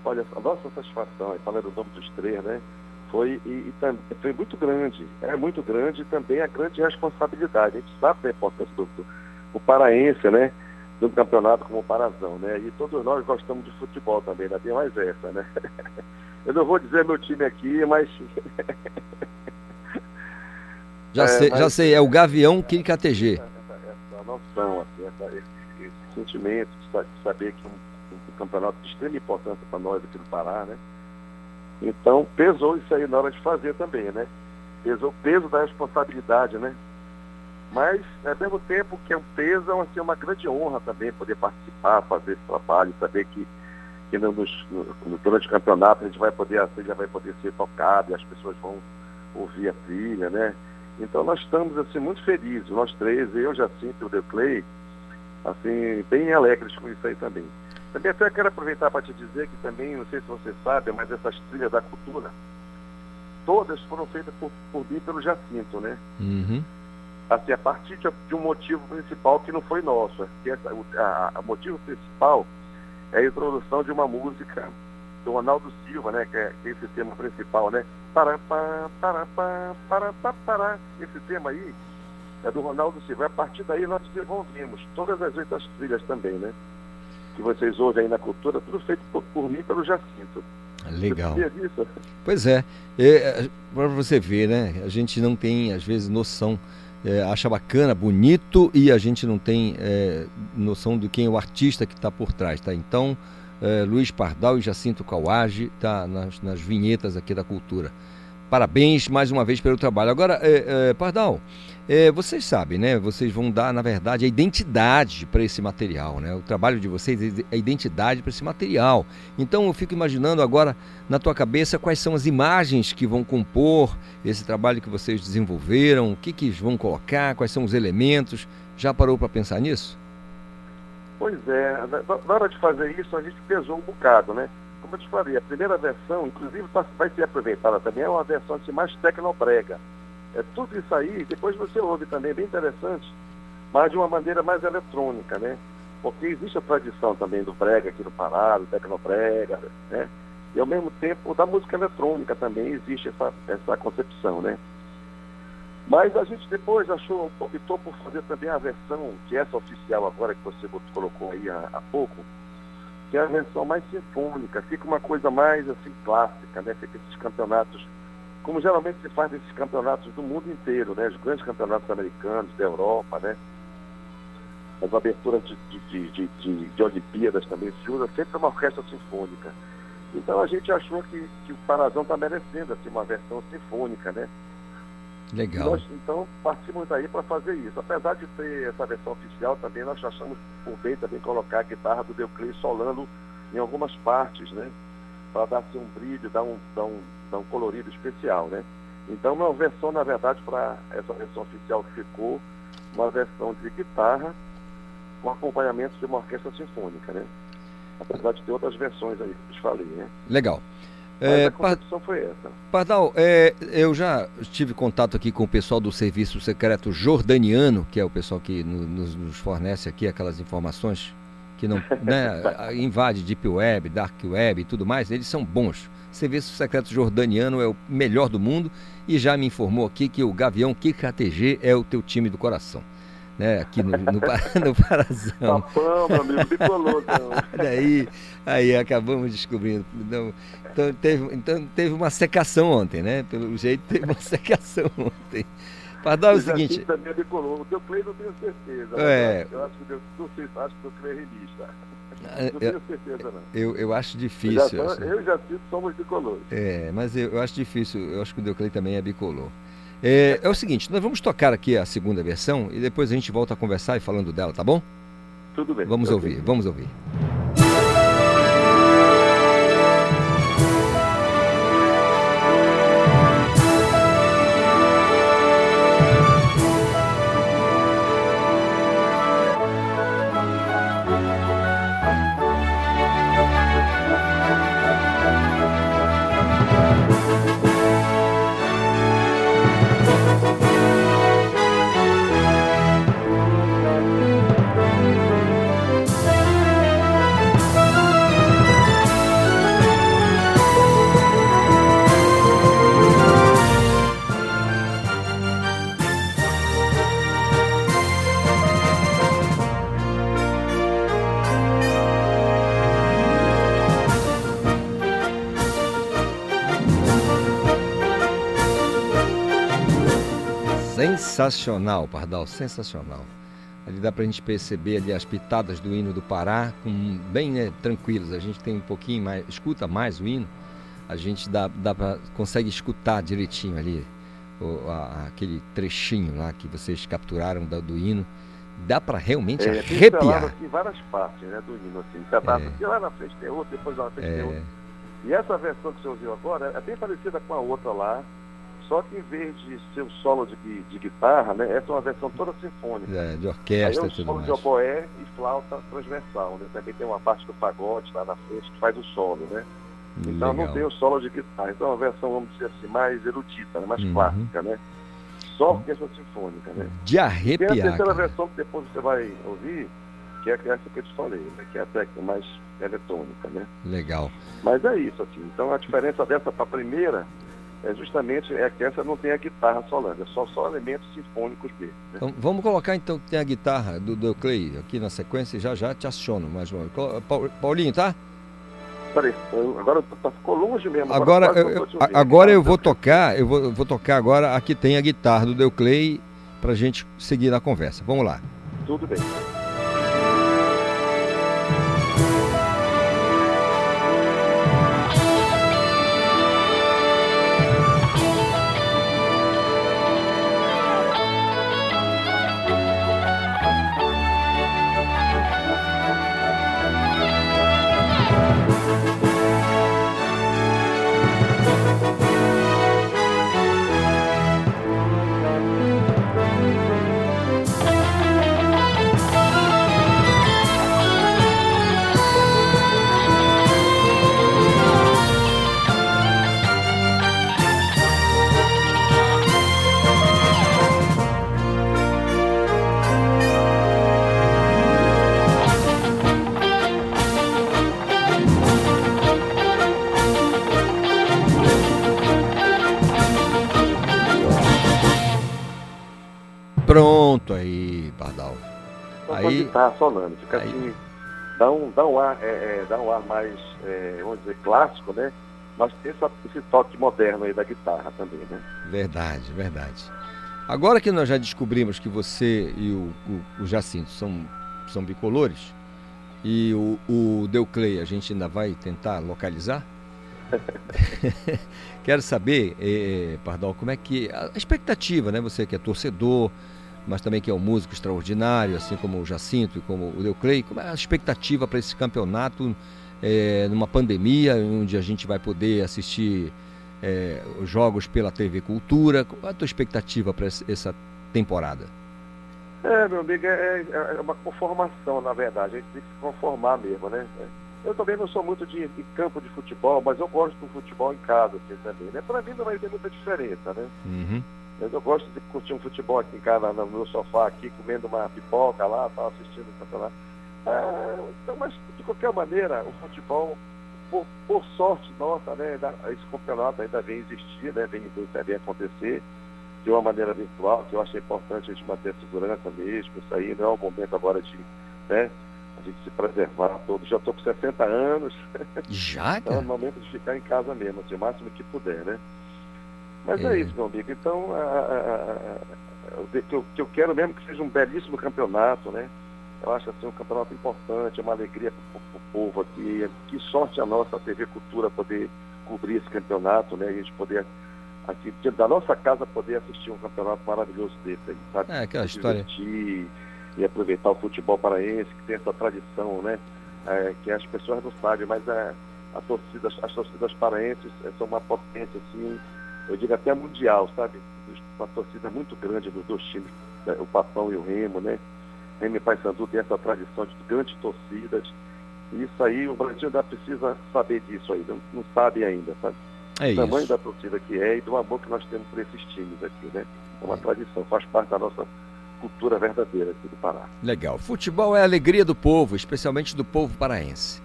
Olha, a nossa satisfação, falando do nome dos três, né? Foi, e, e, foi muito grande, é muito grande e também a grande responsabilidade. A gente sabe da importância do, do, do paraense, né? do campeonato como Parazão, né? E todos nós gostamos de futebol também, ainda tem mais essa, né? Eu não vou dizer meu time aqui, mas. já, é, sei, mas... já sei, é o Gavião KTG. Essa, essa noção, assim, essa, esse, esse, sentimento de saber que é um, um campeonato de extrema importância para nós aqui do Pará, né? Então, pesou isso aí na hora de fazer também, né? Pesou o peso da responsabilidade, né? Mas, ao mesmo tempo que é um peso, é assim, uma grande honra também poder participar, fazer esse trabalho, saber que que no, no, durante o campeonato a gente vai poder, a trilha vai poder ser tocada e as pessoas vão ouvir a trilha, né? Então nós estamos assim muito felizes, nós três, eu, Jacinto e o The Clay, assim, bem alegres com isso aí também. Também até quero aproveitar para te dizer que também, não sei se você sabe, mas essas trilhas da cultura, todas foram feitas por, por mim pelo Jacinto, né? Uhum. Assim, a partir de, de, um motivo principal que não foi nosso. Que essa, a, a motivo principal é a introdução de uma música do Ronaldo Silva, né? Que é, que é esse tema principal, né? Para, Esse tema aí é do Ronaldo Silva. A partir daí nós desenvolvemos todas as outras trilhas também, né? Que vocês ouvem aí na cultura, tudo feito por, por mim pelo Jacinto. Legal. Pois é. é para você ver, né? A gente não tem, às vezes, noção é, acha bacana, bonito e a gente não tem é, noção de quem é o artista que está por trás, tá? Então, é, Luiz Pardal e Jacinto Cauage tá nas, nas vinhetas aqui da cultura. Parabéns mais uma vez pelo trabalho. Agora, é, é, Pardal, é, vocês sabem, né? Vocês vão dar, na verdade, a identidade para esse material, né? O trabalho de vocês é a identidade para esse material. Então, eu fico imaginando agora na tua cabeça quais são as imagens que vão compor esse trabalho que vocês desenvolveram, o que, que vão colocar, quais são os elementos. Já parou para pensar nisso? Pois é, na, hora de fazer isso a gente pesou um bocado, né? Como eu te falei, a primeira versão, inclusive, tá- vai ser aproveitada também, é uma versão assim, mais tecnobrega. É tudo isso aí, depois você ouve também, bem interessante, mas de uma maneira mais eletrônica, né? Porque existe a tradição também do brega aqui no Pará, do tecnobrega, né? E ao mesmo tempo da música eletrônica também existe essa, essa concepção, né? Mas a gente depois achou, optou por fazer também a versão, que é essa oficial agora, que você colocou aí há, há pouco, que é a versão mais sinfônica, fica uma coisa mais assim clássica, né? Fica esses campeonatos, como geralmente se faz nesses campeonatos do mundo inteiro, né? Os grandes campeonatos americanos, da Europa, né? As aberturas de, de, de, de, de, Olimpíadas também se usa sempre uma orquestra sinfônica. Então a gente achou que, que o Parazão está merecendo assim, uma versão sinfônica, né? Legal. Nós, então, partimos daí para fazer isso. Apesar de ter essa versão oficial, também nós achamos por bem também colocar a guitarra do Deuclei solando em algumas partes, né? Para dar assim, um brilho, dar um, dar, um, um colorido especial, né? Então, uma versão, na verdade, para essa versão oficial que ficou, uma versão de guitarra com acompanhamento de uma orquestra sinfônica, né? Apesar de ter outras versões aí, que eu te falei, né? Legal. Mas É, a concepção foi essa. Pardal, é, eu já tive contato aqui com o pessoal do Serviço Secreto Jordaniano, que é o pessoal que no- nos, nos fornece aqui aquelas informações que não né, invade Deep Web, Dark Web e tudo mais. Eles são bons. Serviço Secreto Jordaniano é o melhor do mundo e já me informou aqui que o Gavião KKTG é o teu time do coração. Né, aqui no, no, no Parazão. Papão, meu amigo, bicolor, então. Olha aí, aí acabamos descobrindo. Então, teve, então teve uma secação ontem, né? Pelo jeito teve uma secação ontem. Pardal é o Eu seguinte. também bicolor. O teu Clay não tenho certeza. É. Eu acho que o teu, não sei, acho que o teu Clay é remista. Não eu- tenho certeza, não. Eu, eu acho Eu difícil. já, assim. eu já cito, somos bicolores. É, mas eu, eu acho difícil. Eu acho que o Deuclei também é bicolor. É, é o seguinte, nós vamos tocar aqui a segunda versão e depois a gente volta a conversar e falando dela, tá bom? Tudo bem. Vamos ouvir, vamos ouvir. Sensacional, Pardal, sensacional. Ali dá pra gente perceber ali as pitadas do hino do Pará, com, bem né, tranquilos. A gente tem um pouquinho mais, escuta mais o hino, a gente dá, dá pra, consegue escutar direitinho ali o- a- aquele trechinho lá que vocês capturaram da- do hino. Dá pra realmente É, arrepiar. aqui várias partes né, do hino, assim. Pedaço É. aqui, lá na frente tem outro, depois lá na frente tem É, outro. E essa versão que você ouviu agora é bem parecida com a outra lá, só que em vez de ser um solo de, de guitarra, né, essa é uma versão toda sinfônica. é, de Aí é orquestra um solo de oboé e flauta transversal, né? Também tem uma parte do pagode lá na frente que faz o solo, né? Então não Legal. tem o solo de guitarra. Então é uma versão, vamos dizer assim, mais erudita, né? mais Uhum. clássica, né? Só orquestra sinfônica, né? De Tem a arrepiar. terceira cara. versão que depois você vai ouvir, que é essa que eu te falei, né? Que é a técnica mais eletrônica, né? Legal. Mas é isso, assim. Então a diferença dessa para a primeira é justamente é que essa não tem a guitarra solando, é só, só elementos sinfônicos mesmo. Né? Então, vamos colocar então que tem a guitarra do Deuclei aqui na sequência e já já te aciono mais uma vez. Paul- Paulinho, tá? Peraí, agora tá- ficou longe mesmo. Agora, quase eu, eu- agora eu vou tocar, eu vou, eu vou tocar agora aqui tem a guitarra do Deuclei pra gente seguir na conversa. Vamos lá. Tudo bem. Solando. Fica aí- assim, dá um, dá um ar, é, é, dá um ar mais, é, vamos dizer, clássico, né? Mas tem essa- esse toque moderno aí da guitarra também, né? Verdade, verdade. Agora que nós já descobrimos que você e o, o, o Jacinto são, são bicolores, e o, o Deuclei a gente ainda vai tentar localizar? Quero saber, eh, Pardal, como é que. A expectativa, né? Você que é torcedor, mas também que é um músico extraordinário, assim como o Jacinto e como o Deuclei, como é a expectativa para esse campeonato eh, numa pandemia, onde a gente vai poder assistir os jogos pela TV Cultura? Qual é a tua expectativa para essa temporada? É, meu amigo, é, é- é uma conformação, na verdade. A gente tem que se conformar mesmo, né? Eu também não sou muito de, de campo de futebol, mas eu gosto do futebol em casa assim, também, né? Pra mim não vai ter muita diferença, né? Uhum. Eu gosto de curtir um futebol aqui em casa, no meu sofá aqui, comendo uma pipoca lá, tal, assistindo o campeonato. Ah, então, mas de qualquer maneira, o futebol, por, por sorte nossa, né, esse campeonato ainda vem existir, né, vem, vem acontecer de uma maneira virtual, que eu acho importante a gente manter a segurança mesmo, isso aí não é o momento agora de, né, a gente se preservar todos. Já estou com 60 anos. Já, Então é o momento de ficar em casa mesmo, assim, o máximo que puder, né? Mas é, É. isso, meu amigo. Então, a- a- a- o que eu, que eu quero mesmo que seja um belíssimo campeonato, né? Eu acho assim um campeonato importante, é uma alegria para o povo aqui. Que sorte a nossa a TV Cultura poder cobrir esse campeonato, né? E a gente poder, aqui, da nossa casa, poder assistir um campeonato maravilhoso desse aí, sabe? É, aquela história. e aproveitar o futebol paraense, que tem essa tradição, né? É, que as pessoas não sabem, mas a, a torcida, as torcidas paraenses eh, são uma potência, assim, eu digo até mundial, sabe? Uma torcida muito grande dos dois times, né? o Papão e o Remo, né? Remo e Paysandu tem essa tradição de grandes torcidas. E isso aí, o Brasil ainda precisa saber disso aí, não, sabe ainda, sabe? É o tamanho isso. da torcida que é e do amor que nós temos por esses times aqui, né? É uma tradição, faz parte da nossa cultura verdadeira aqui do Pará. Legal. Futebol é a alegria do povo, especialmente do povo paraense.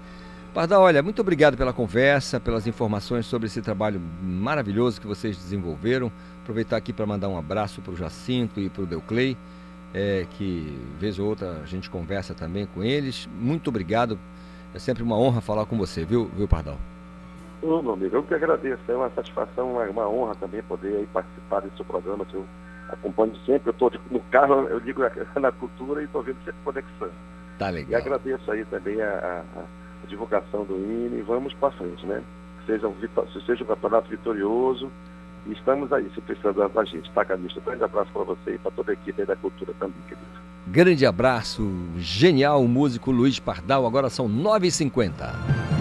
Pardal, olha, muito obrigado pela conversa, pelas informações sobre esse trabalho maravilhoso que vocês desenvolveram. Aproveitar aqui para mandar um abraço para o Jacinto e para o Deuclei, é, que vez ou outra a gente conversa também com eles. Muito obrigado. É sempre uma honra falar com você, viu, viu Pardal? Ô, meu amigo, eu que agradeço. É uma satisfação, uma, uma honra também poder aí participar desse seu programa que eu acompanho sempre. Eu estou no carro, eu ligo na cultura e estou vendo sempre conexão. Tá E legal. agradeço aí também a, a- divulgação do INE. Vamos para frente, né? Seja um, seja um campeonato vitorioso. E estamos aí, se precisar da gente, tá, Calista? Um grande abraço para você e para toda a equipe aí da cultura também, querido. Grande abraço, genial músico Luiz Pardal. Agora são 9h50.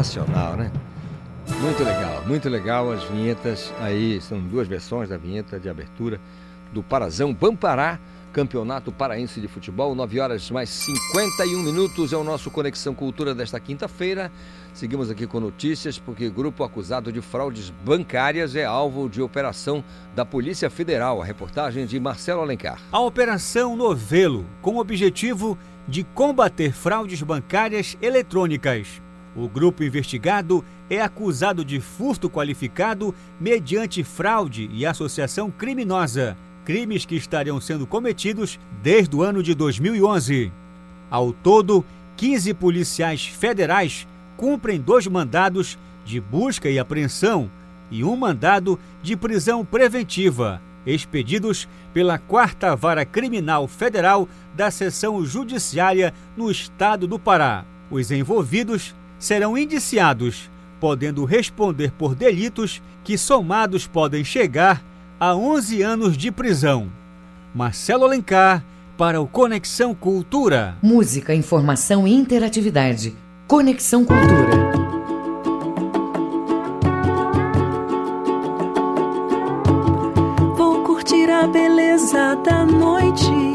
Sensacional, né? Muito legal, muito legal as vinhetas aí, são duas versões da vinheta de abertura do Parazão Bampará, Campeonato Paraense de Futebol, 9 horas mais 51 minutos é o nosso Conexão Cultura desta quinta-feira. Seguimos aqui com notícias porque grupo acusado de fraudes bancárias é alvo de operação da Polícia Federal. A reportagem de Marcelo Alencar. A Operação Novelo, com o objetivo de combater fraudes bancárias eletrônicas. O grupo investigado é acusado de furto qualificado mediante fraude e associação criminosa, crimes que estariam sendo cometidos desde o ano de 2011. Ao todo, 15 policiais federais cumprem dois mandados de busca e apreensão e um mandado de prisão preventiva expedidos pela Quarta Vara Criminal Federal da Seção Judiciária no Estado do Pará. Os envolvidos serão indiciados, podendo responder por delitos que, somados, podem chegar a 11 anos de prisão. Marcelo Alencar, para o Conexão Cultura. Música, informação e interatividade. Conexão Cultura. Vou curtir a beleza da noite,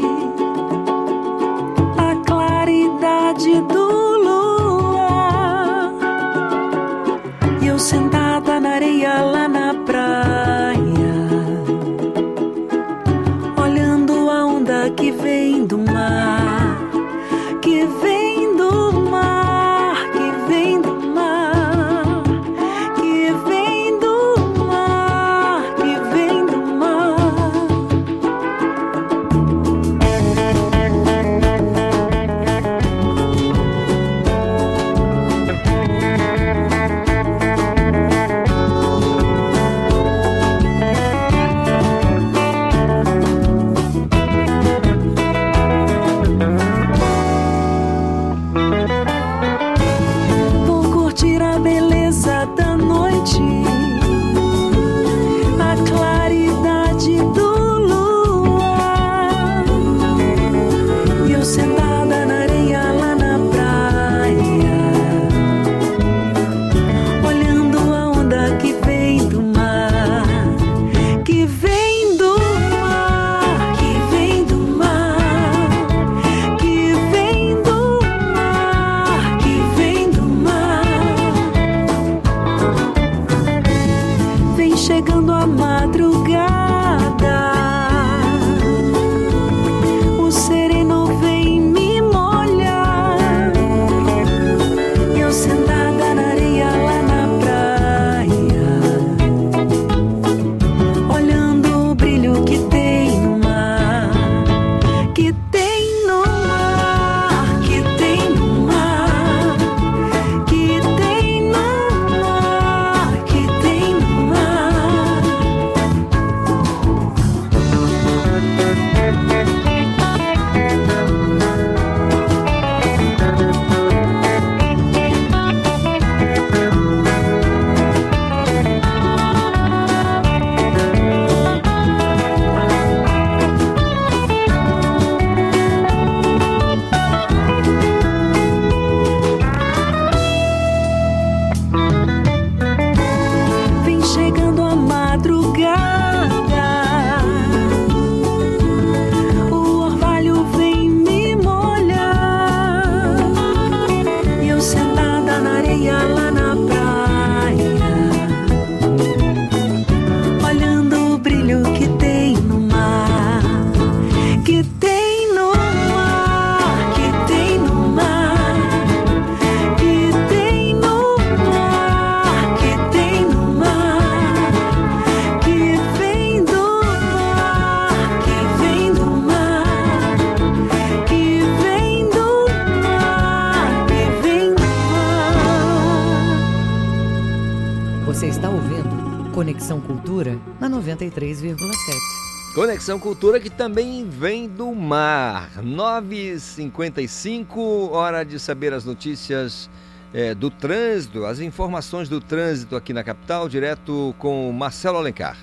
Conexão Cultura que também vem do mar. 9h55, hora de saber as notícias eh, do trânsito, as informações do trânsito aqui na capital, direto com Marcelo Alencar.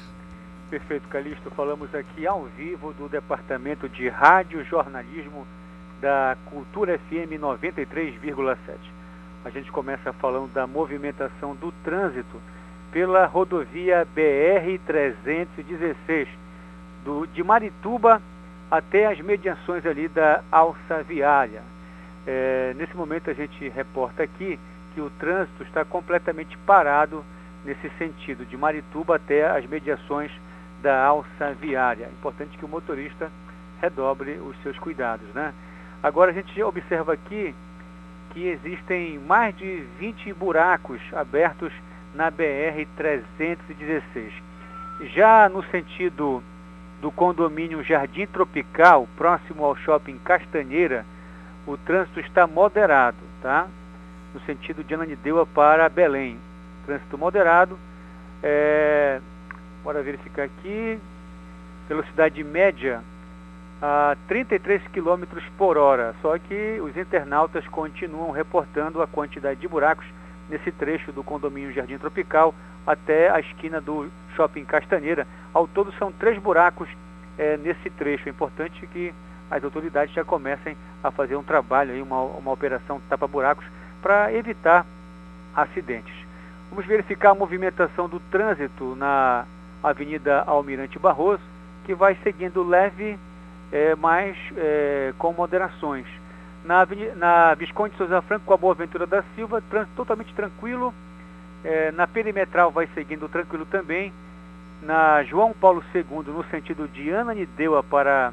Perfeito, Calixto. Falamos aqui ao vivo do Departamento de Rádio Jornalismo da Cultura FM 93,7. A gente começa falando da movimentação do trânsito pela rodovia BR-316, do, de Marituba até as mediações ali da Alça Viária. É, nesse momento a gente reporta aqui que o trânsito está completamente parado nesse sentido, de Marituba até as mediações da alça viária. Importante que o motorista redobre os seus cuidados. Né? Agora a gente observa aqui que existem mais de 20 buracos abertos na BR-316. Já no sentido do condomínio Jardim Tropical, próximo ao shopping Castanheira, o trânsito está moderado, tá? No sentido de Ananindeua para Belém. Trânsito moderado. É... Bora verificar aqui. velocidade média a 33 km por hora. Só que os internautas continuam reportando a quantidade de buracos nesse trecho do condomínio Jardim Tropical até a esquina do Shopping Castanheira. Ao todo são três buracos é, nesse trecho. É importante que as autoridades já comecem a fazer um trabalho, aí, uma, uma operação tapa-buracos para evitar acidentes. Vamos verificar a movimentação do trânsito na Avenida Almirante Barroso, que vai seguindo leve, é, mas é, com moderações. Na, na Visconde Souza Franco com a Boa Ventura da Silva, trânsito totalmente tranquilo. É, na Perimetral vai seguindo tranquilo também. Na João Paulo II, no sentido de Ananindeua para,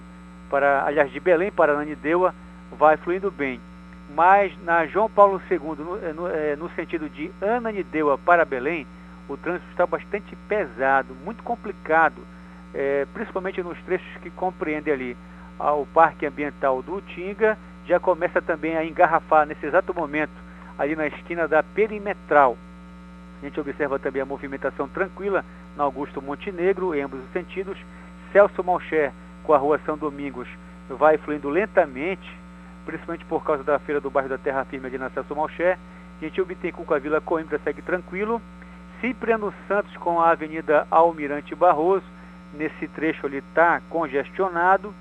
para, aliás, de Belém para Ananindeua, vai fluindo bem. Mas na João Paulo II, no, é, no, é, no sentido de Ananindeua para Belém, o trânsito está bastante pesado, muito complicado, é, principalmente nos trechos que compreendem ali o Parque Ambiental do Utinga já começa também a engarrafar nesse exato momento, ali na esquina da Perimetral. A gente observa também a movimentação tranquila na Augusto Montenegro, em ambos os sentidos. Celso Malcher, com a rua São Domingos, vai fluindo lentamente, principalmente por causa da feira do bairro da Terra Firme ali na Celso Malcher. Gentil Bittencourt com a Vila Coimbra segue tranquilo. Cipriano Santos com a Avenida Almirante Barroso, nesse trecho ali está congestionado.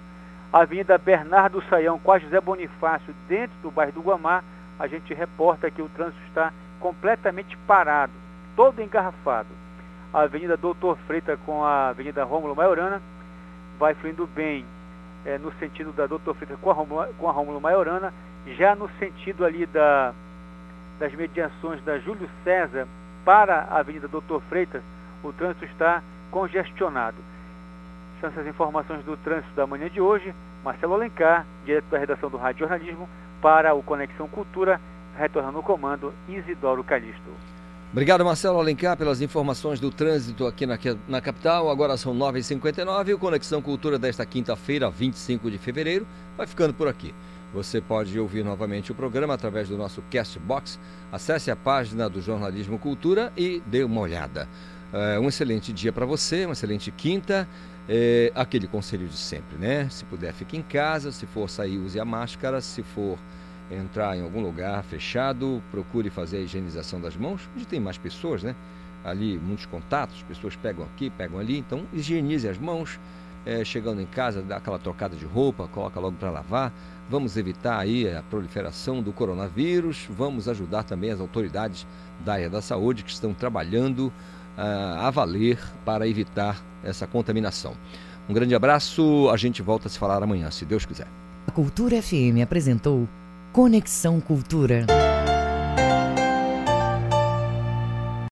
Avenida Bernardo Saião com a José Bonifácio, dentro do bairro do Guamá, a gente reporta que o trânsito está completamente parado, todo engarrafado. A Avenida Doutor Freita com a Avenida Rômulo Maiorana vai fluindo bem é, no sentido da Doutor Freita com a, Rômulo, com a Rômulo Maiorana, já no sentido ali da, das mediações da Júlio César para a Avenida Doutor Freitas, o trânsito está congestionado. São essas informações do trânsito da manhã de hoje. Marcelo Alencar, direto da redação do Rádio Jornalismo, para o Conexão Cultura, retornando o comando Isidoro Calixto. Obrigado, Marcelo Alencar, pelas informações do trânsito aqui na, na capital. Agora são 9h59 e o Conexão Cultura desta quinta-feira, 25 de fevereiro, vai ficando por aqui. Você pode ouvir novamente o programa através do nosso Castbox. Acesse a página do Jornalismo Cultura e dê uma olhada. É, um excelente dia para você, uma excelente quinta. É, aquele conselho de sempre, né? Se puder, fique em casa. Se for sair, use a máscara. Se for entrar em algum lugar fechado, procure fazer a higienização das mãos. Onde tem mais pessoas, né? Ali, muitos contatos, pessoas pegam aqui, pegam ali. Então, higienize as mãos. É, chegando em casa, dá aquela trocada de roupa, coloca logo para lavar. Vamos evitar aí a proliferação do coronavírus. Vamos ajudar também as autoridades da área da saúde que estão trabalhando a valer para evitar essa contaminação. Um grande abraço, a gente volta a se falar amanhã, se Deus quiser. A Cultura FM apresentou Conexão Cultura.